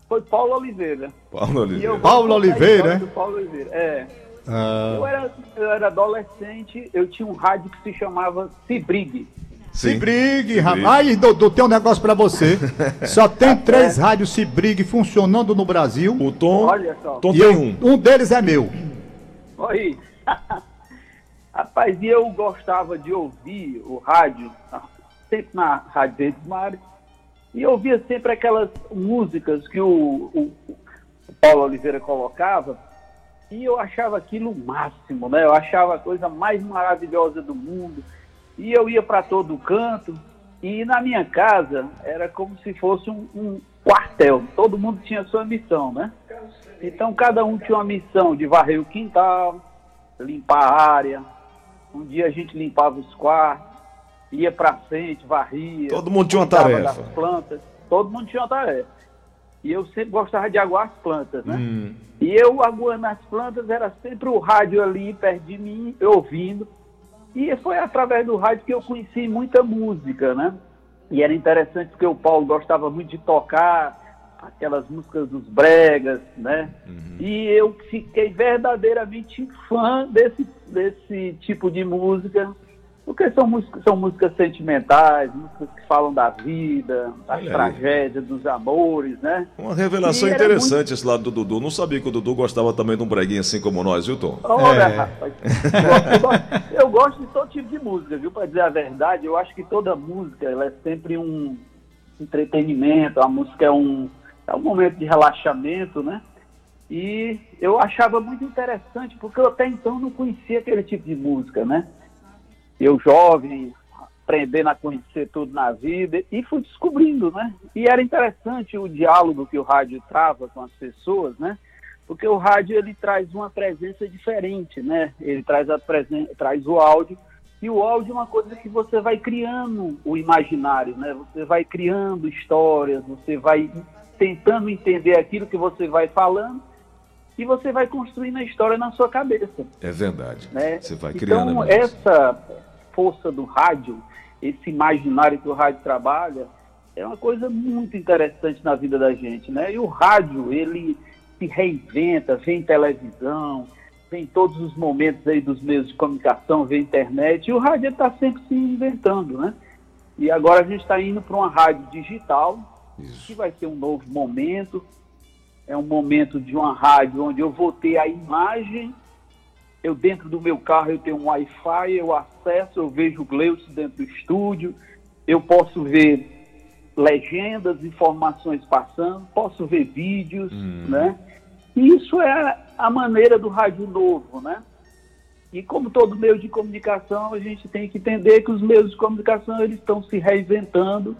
[SPEAKER 4] foi Paulo Oliveira.
[SPEAKER 1] Paulo
[SPEAKER 4] eu
[SPEAKER 1] Oliveira.
[SPEAKER 2] Paulo Oliveira, é?
[SPEAKER 4] do Paulo Oliveira, é.
[SPEAKER 2] Ah,
[SPEAKER 4] Eu era, eu era adolescente, eu tinha um rádio que se chamava Cibrig.
[SPEAKER 2] se
[SPEAKER 1] Sim.
[SPEAKER 2] brigue,
[SPEAKER 1] Se
[SPEAKER 2] rapaz.
[SPEAKER 1] brigue.
[SPEAKER 2] Aí, Dudu, tem um negócio pra você. *laughs* Só tem três rádios se brigue funcionando no Brasil.
[SPEAKER 1] O Tom,
[SPEAKER 4] Olha só.
[SPEAKER 1] Tom
[SPEAKER 2] E
[SPEAKER 1] tem um.
[SPEAKER 2] um deles é meu.
[SPEAKER 4] Oi. *laughs* Rapaz, e eu gostava de ouvir o rádio, sempre na Rádio Verdes Mares, e ouvia sempre aquelas músicas que o, o- o Paulo Oliveira colocava, e eu achava aquilo o máximo, né? Eu achava a coisa mais maravilhosa do mundo. E eu ia para todo canto, e na minha casa era como se fosse um, um quartel, todo mundo tinha sua missão, né? Então cada um tinha uma missão de varrer o quintal, limpar a área. Um dia a gente limpava os quartos, ia para frente, varria.
[SPEAKER 1] Todo mundo tinha uma tarefa.
[SPEAKER 4] das plantas. Todo mundo tinha uma tarefa. E eu sempre gostava de aguar as plantas, né?
[SPEAKER 1] Hum.
[SPEAKER 4] E eu aguando as plantas, era sempre o rádio ali perto de mim, eu ouvindo. E foi através do rádio que eu conheci muita música, né? E era interessante porque o Paulo gostava muito de tocar aquelas músicas dos bregas, né? E eu fiquei verdadeiramente fã desse, desse tipo de música, porque são músicas, são músicas sentimentais, músicas que falam da vida,
[SPEAKER 1] Olha aí.
[SPEAKER 4] tragédias, dos amores, né?
[SPEAKER 1] Uma revelação
[SPEAKER 4] E
[SPEAKER 1] interessante esse lado do Dudu. Não sabia que o Dudu gostava também de um breguinho assim como nós, viu, Tom?
[SPEAKER 4] Olha,
[SPEAKER 2] É.
[SPEAKER 4] rapaz, eu gosto, eu gosto de todo tipo de música, viu? Para dizer a verdade, eu acho que toda música ela é sempre um entretenimento, a música é um, é um momento de relaxamento, né? E eu achava muito interessante, porque eu até então não conhecia aquele tipo de música, né? Eu jovem, aprendendo a conhecer tudo na vida, e fui descobrindo, né? E era interessante o diálogo que o rádio trava com as pessoas, né? porque o rádio ele traz uma presença diferente, né? Ele traz a presen traz o áudio e o áudio é uma coisa que você vai criando o imaginário, né? Você vai criando histórias, você vai tentando entender aquilo que você vai falando e você vai construindo a história na sua cabeça
[SPEAKER 1] É verdade.
[SPEAKER 4] né?
[SPEAKER 1] Você vai criando.
[SPEAKER 4] então,
[SPEAKER 1] a memória.
[SPEAKER 4] essa força do rádio, esse imaginário que o rádio trabalha, é uma coisa muito interessante na vida da gente, né? E o rádio, ele se reinventa, vem televisão, vem todos os momentos aí dos meios de comunicação, vem internet, e o rádio está sempre se inventando, né? E agora a gente está indo para uma rádio digital,
[SPEAKER 1] Isso.
[SPEAKER 4] que vai ser um novo momento. É um momento de uma rádio onde eu vou ter a imagem. Eu dentro do meu carro eu tenho um Wi-Fi, eu acesso, eu vejo o Gleus dentro do estúdio, eu posso ver legendas, informações passando, posso ver vídeos, né? E isso é a maneira do rádio novo, né? E como todo meio de comunicação, a gente tem que entender que os meios de comunicação eles estão se reinventando.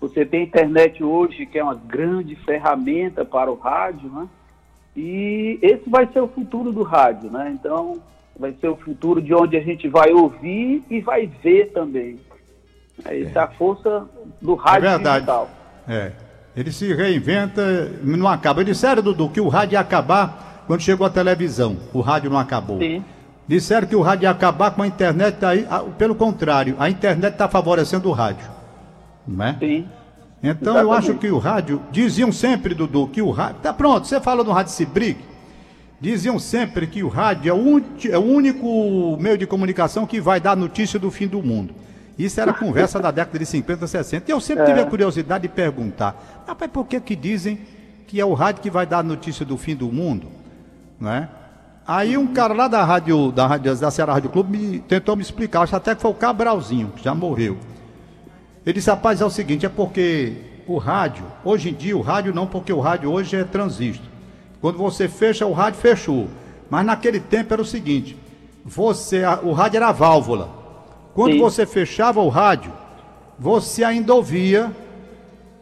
[SPEAKER 4] Você tem internet hoje, que é uma grande ferramenta para o rádio, né? E esse vai ser o futuro do rádio, né? Então, vai ser o futuro de onde a gente vai ouvir e vai ver também. Essa é a força do rádio
[SPEAKER 2] verdade.
[SPEAKER 4] digital.
[SPEAKER 2] É. Ele se reinventa, não acaba. Disseram, Dudu, que o rádio ia acabar quando chegou a televisão. O rádio não acabou.
[SPEAKER 4] Sim.
[SPEAKER 2] Disseram que o rádio ia acabar com a internet, aí, pelo contrário, a internet está favorecendo o rádio. Não é?
[SPEAKER 4] Sim.
[SPEAKER 2] Então eu acho que o rádio, diziam sempre, Dudu, que o rádio. Tá pronto, você fala no rádio Cibric. Diziam sempre que o rádio é o, ulti- é o único meio de comunicação que vai dar notícia do fim do mundo. Isso era conversa da década de 50, 60. E eu sempre tive a curiosidade de perguntar: rapaz, por que, que dizem que é o rádio que vai dar notícia do fim do mundo? Não é? Aí um cara lá da rádio, da, rádio, da Ceará Rádio Clube me, tentou me explicar, acho até que foi o Cabralzinho, que já morreu. Ele disse, rapaz, é o seguinte, é porque o rádio, hoje em dia o rádio não, porque o rádio hoje é transistor. Quando você fecha, o rádio fechou. Mas naquele tempo era o seguinte, você, o rádio era a válvula. Quando Sim. você fechava o rádio, você ainda ouvia,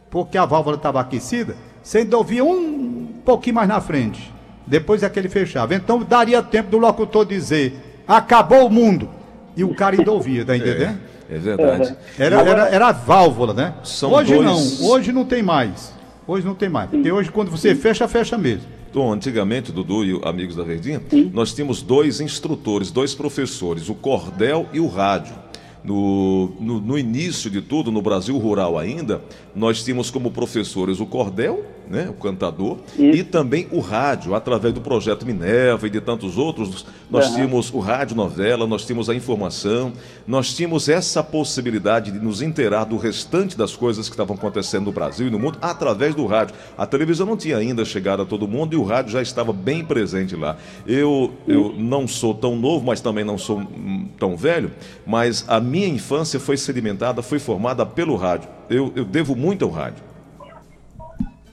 [SPEAKER 2] porque a válvula estava aquecida, você ainda ouvia um pouquinho mais na frente. Depois é que ele fechava. Então daria tempo do locutor dizer: acabou o mundo. E o cara ainda ouvia, tá entendendo?
[SPEAKER 1] É, é verdade.
[SPEAKER 2] Era, era, era a válvula, né? São hoje dois... não, hoje não tem mais. Hoje não tem mais. Porque hoje, quando você fecha, fecha mesmo.
[SPEAKER 1] Então, antigamente, Dudu e amigos da Verdinha, Sim. nós tínhamos dois instrutores, dois professores, o cordel e o rádio. No, no, no, início de tudo, no Brasil rural ainda, nós tínhamos como professores o cordel, né, o cantador, Isso. e também o rádio, através do projeto Minerva e de tantos outros. Nós uhum. tínhamos o rádio novela, nós tínhamos a informação, nós tínhamos essa possibilidade de nos inteirar do restante das coisas que estavam acontecendo no Brasil e no mundo através do rádio. A televisão não tinha ainda chegado a todo mundo e o rádio já estava bem presente lá. Eu, eu não sou tão novo, mas também não sou hum, tão velho, mas a minha minha infância foi sedimentada, foi formada pelo rádio. Eu, eu devo muito ao rádio.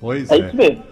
[SPEAKER 2] Pois é. É isso mesmo.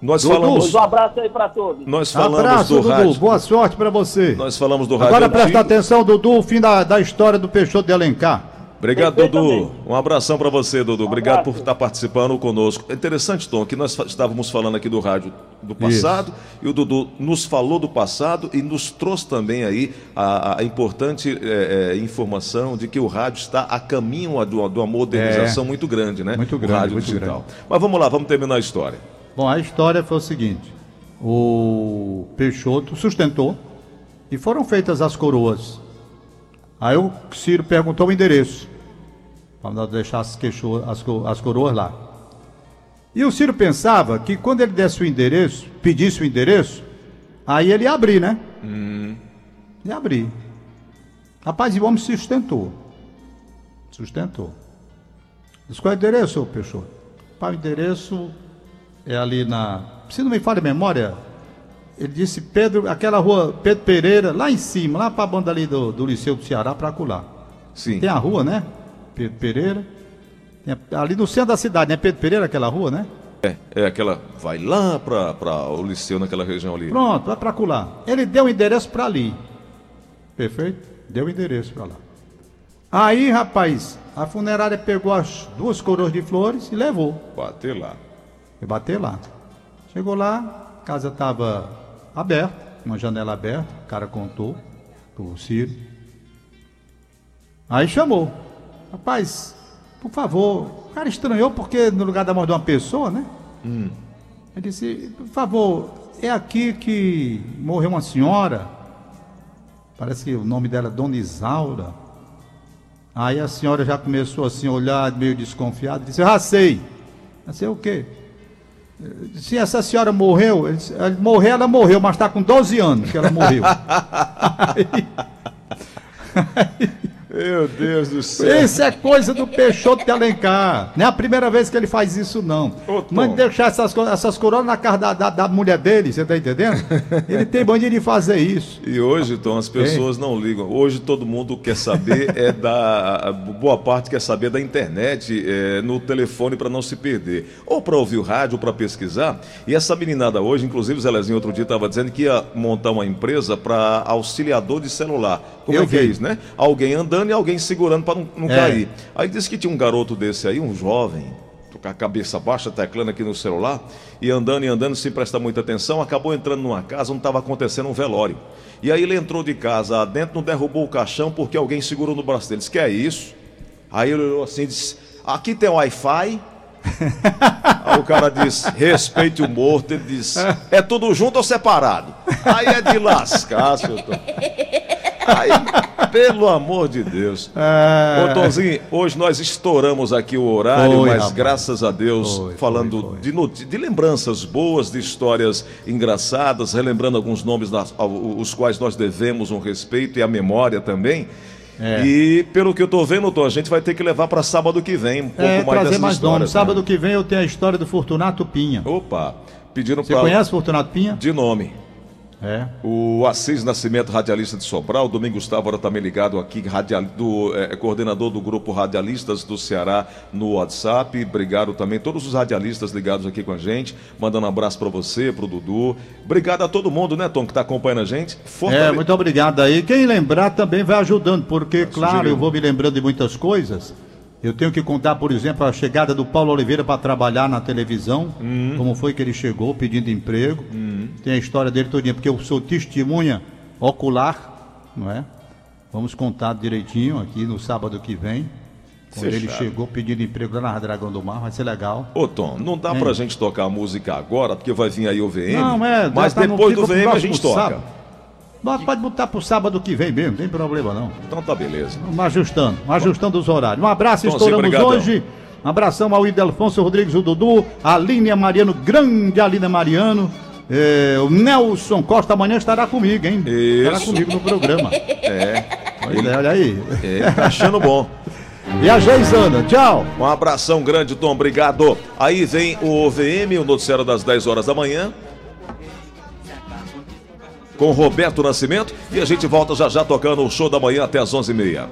[SPEAKER 1] Nós Dudu, falamos.
[SPEAKER 4] Um abraço aí para todos.
[SPEAKER 1] Nós falamos abraço, do
[SPEAKER 2] Dudu.
[SPEAKER 1] rádio.
[SPEAKER 2] Boa sorte para você.
[SPEAKER 1] Nós falamos do rádio.
[SPEAKER 2] Agora presta atenção, Dudu, o fim da, da história do Peixoto de Alencar.
[SPEAKER 1] Obrigado, Dudu. Um abração para você, Dudu. Obrigado por estar participando conosco. É interessante, Tom, que nós estávamos falando aqui do rádio do passado Isso. e o Dudu nos falou do passado e nos trouxe também aí a, a importante é, é, informação de que o rádio está a caminho de uma, de uma modernização é. muito grande, né?
[SPEAKER 2] Muito grande,
[SPEAKER 1] o rádio
[SPEAKER 2] muito
[SPEAKER 1] digital.
[SPEAKER 2] Grande.
[SPEAKER 1] Mas vamos lá, vamos terminar a história.
[SPEAKER 2] Bom, a história foi o seguinte: o Peixoto sustentou e foram feitas as coroas Aí o Ciro perguntou o endereço. Para deixar as, queixo, as, as coroas lá. E o Ciro pensava que quando ele desse o endereço, pedisse o endereço, aí ele ia abrir, né? Hum. Ia abrir. Rapaz, e o homem sustentou. Sustentou. Diz qual é o endereço, Peixoto? Pai, o endereço é ali na. Se não me falha a memória, ele disse Pedro, aquela rua Pedro Pereira, lá em cima, lá para a banda ali do, do Liceu do Ceará, para acular.
[SPEAKER 1] Sim.
[SPEAKER 2] Tem a rua, né? Pedro Pereira. A, ali no centro da cidade, né? Pedro Pereira, aquela rua, né?
[SPEAKER 1] É, é aquela. Vai lá para o Liceu, naquela região ali.
[SPEAKER 2] Pronto, vai para acular. Ele deu o endereço para ali. Perfeito? Deu o endereço para lá. Aí, rapaz, a funerária pegou as duas coroas de flores e levou.
[SPEAKER 1] Bater lá.
[SPEAKER 2] E bater lá. Chegou lá, a casa estava aberta, uma janela aberta, o cara contou pro Ciro. Aí chamou. Rapaz, por favor, o cara estranhou porque no lugar da morte de uma pessoa, né? Hum. Ele disse, por favor, é aqui que morreu uma senhora. Parece que o nome dela é Dona Isaura. Aí a senhora já começou assim a olhar meio desconfiada, disse, eu já sei. Já sei o quê? Se essa senhora morreu, morrer ela morreu, mas está com 12 anos que ela morreu. *laughs* aí,
[SPEAKER 1] aí, meu Deus do céu.
[SPEAKER 2] Isso é coisa do Peixoto de Alencar. Não é a primeira vez que ele faz isso, não. Ô, Mande deixar essas, essas coroas na casa da, da, da, mulher dele, você tá entendendo? Ele tem bandido de fazer isso.
[SPEAKER 1] E hoje, Tom, as pessoas é. não ligam. Hoje todo mundo quer saber, é da. Boa parte quer saber da internet, é, no telefone para não se perder. Ou para ouvir o rádio, ou para pesquisar. E essa meninada hoje, inclusive o Zelezinho outro dia estava dizendo que ia montar uma empresa para auxiliador de celular. Como Eu é que é isso, né? Alguém andando e alguém segurando para não, não é. cair. Aí disse que tinha um garoto desse aí, um jovem, com a cabeça baixa, teclando aqui no celular, e andando e andando sem prestar muita atenção, acabou entrando numa casa onde estava acontecendo um velório. E aí ele entrou de casa dentro, não derrubou o caixão porque alguém segurou no braço dele. Disse, que é isso? Aí ele olhou assim e disse, aqui tem Wi-Fi. *laughs* Aí o cara disse, respeite o morto. Ele disse, é tudo junto ou separado? Aí é de lascar, senhor. Aí, pelo amor de Deus. É... Ô, Tonzinho, hoje nós estouramos aqui o horário, foi, mas rapaz. graças a Deus, foi, falando foi, De, de lembranças boas, de histórias engraçadas, relembrando alguns nomes das, os quais nós devemos um respeito e a memória também. É. E pelo que eu tô vendo, Tom, a gente vai ter que levar para sábado que vem um pouco
[SPEAKER 2] é,
[SPEAKER 1] mais
[SPEAKER 2] trazer mais nomes. Né? Sábado que vem eu tenho a história do Fortunato Pinha.
[SPEAKER 1] Opa, pediram.
[SPEAKER 2] Você conhece Fortunato Pinha?
[SPEAKER 1] De nome.
[SPEAKER 2] É.
[SPEAKER 1] O Assis Nascimento, radialista de Sobral, o Domingo Gustavo também ligado aqui, radial, do, é, coordenador do grupo Radialistas do Ceará no WhatsApp. Obrigado também todos os radialistas ligados aqui com a gente. Mandando um abraço para você, para o Dudu. Obrigado a todo mundo, né, Tom, que está acompanhando a gente.
[SPEAKER 2] Fortale... É, muito obrigado aí. Quem lembrar também vai ajudando, porque, claro, Sugeriu. eu vou me lembrando de muitas coisas. Eu tenho que contar, por exemplo, a chegada do Paulo Oliveira para trabalhar na televisão, uhum. como foi que ele chegou pedindo emprego. Uhum. Tem a história dele todinha, porque eu sou testemunha ocular, não é? Vamos contar direitinho aqui no sábado que vem. Quando Fechado. ele chegou pedindo emprego lá na Dragão do Mar, vai ser legal.
[SPEAKER 1] Ô Tom, não dá é. pra gente tocar a música agora, porque vai vir aí o VM. Não, é, mas tá depois do VM a gente toca. Sábado.
[SPEAKER 2] Mas pode botar pro sábado que vem mesmo, não tem problema não.
[SPEAKER 1] Então tá beleza.
[SPEAKER 2] Vamos ajustando, vamos ajustando os horários. Um abraço, estouramos hoje. Um abração ao Idelfonso Rodrigues, o Dudu, a Línia Mariano, grande Alina Mariano. É, o Nelson Costa amanhã estará comigo, hein? Isso. Estará comigo no programa. *laughs*
[SPEAKER 1] É.
[SPEAKER 2] Ele, olha aí.
[SPEAKER 1] É, tá achando bom. *laughs*
[SPEAKER 2] E a Geisana, tchau.
[SPEAKER 1] Um abração grande, Tom, obrigado. Aí vem o VM, o noticiário das 10 horas da manhã com Roberto Nascimento e a gente volta já já tocando o show da manhã até as 11h30.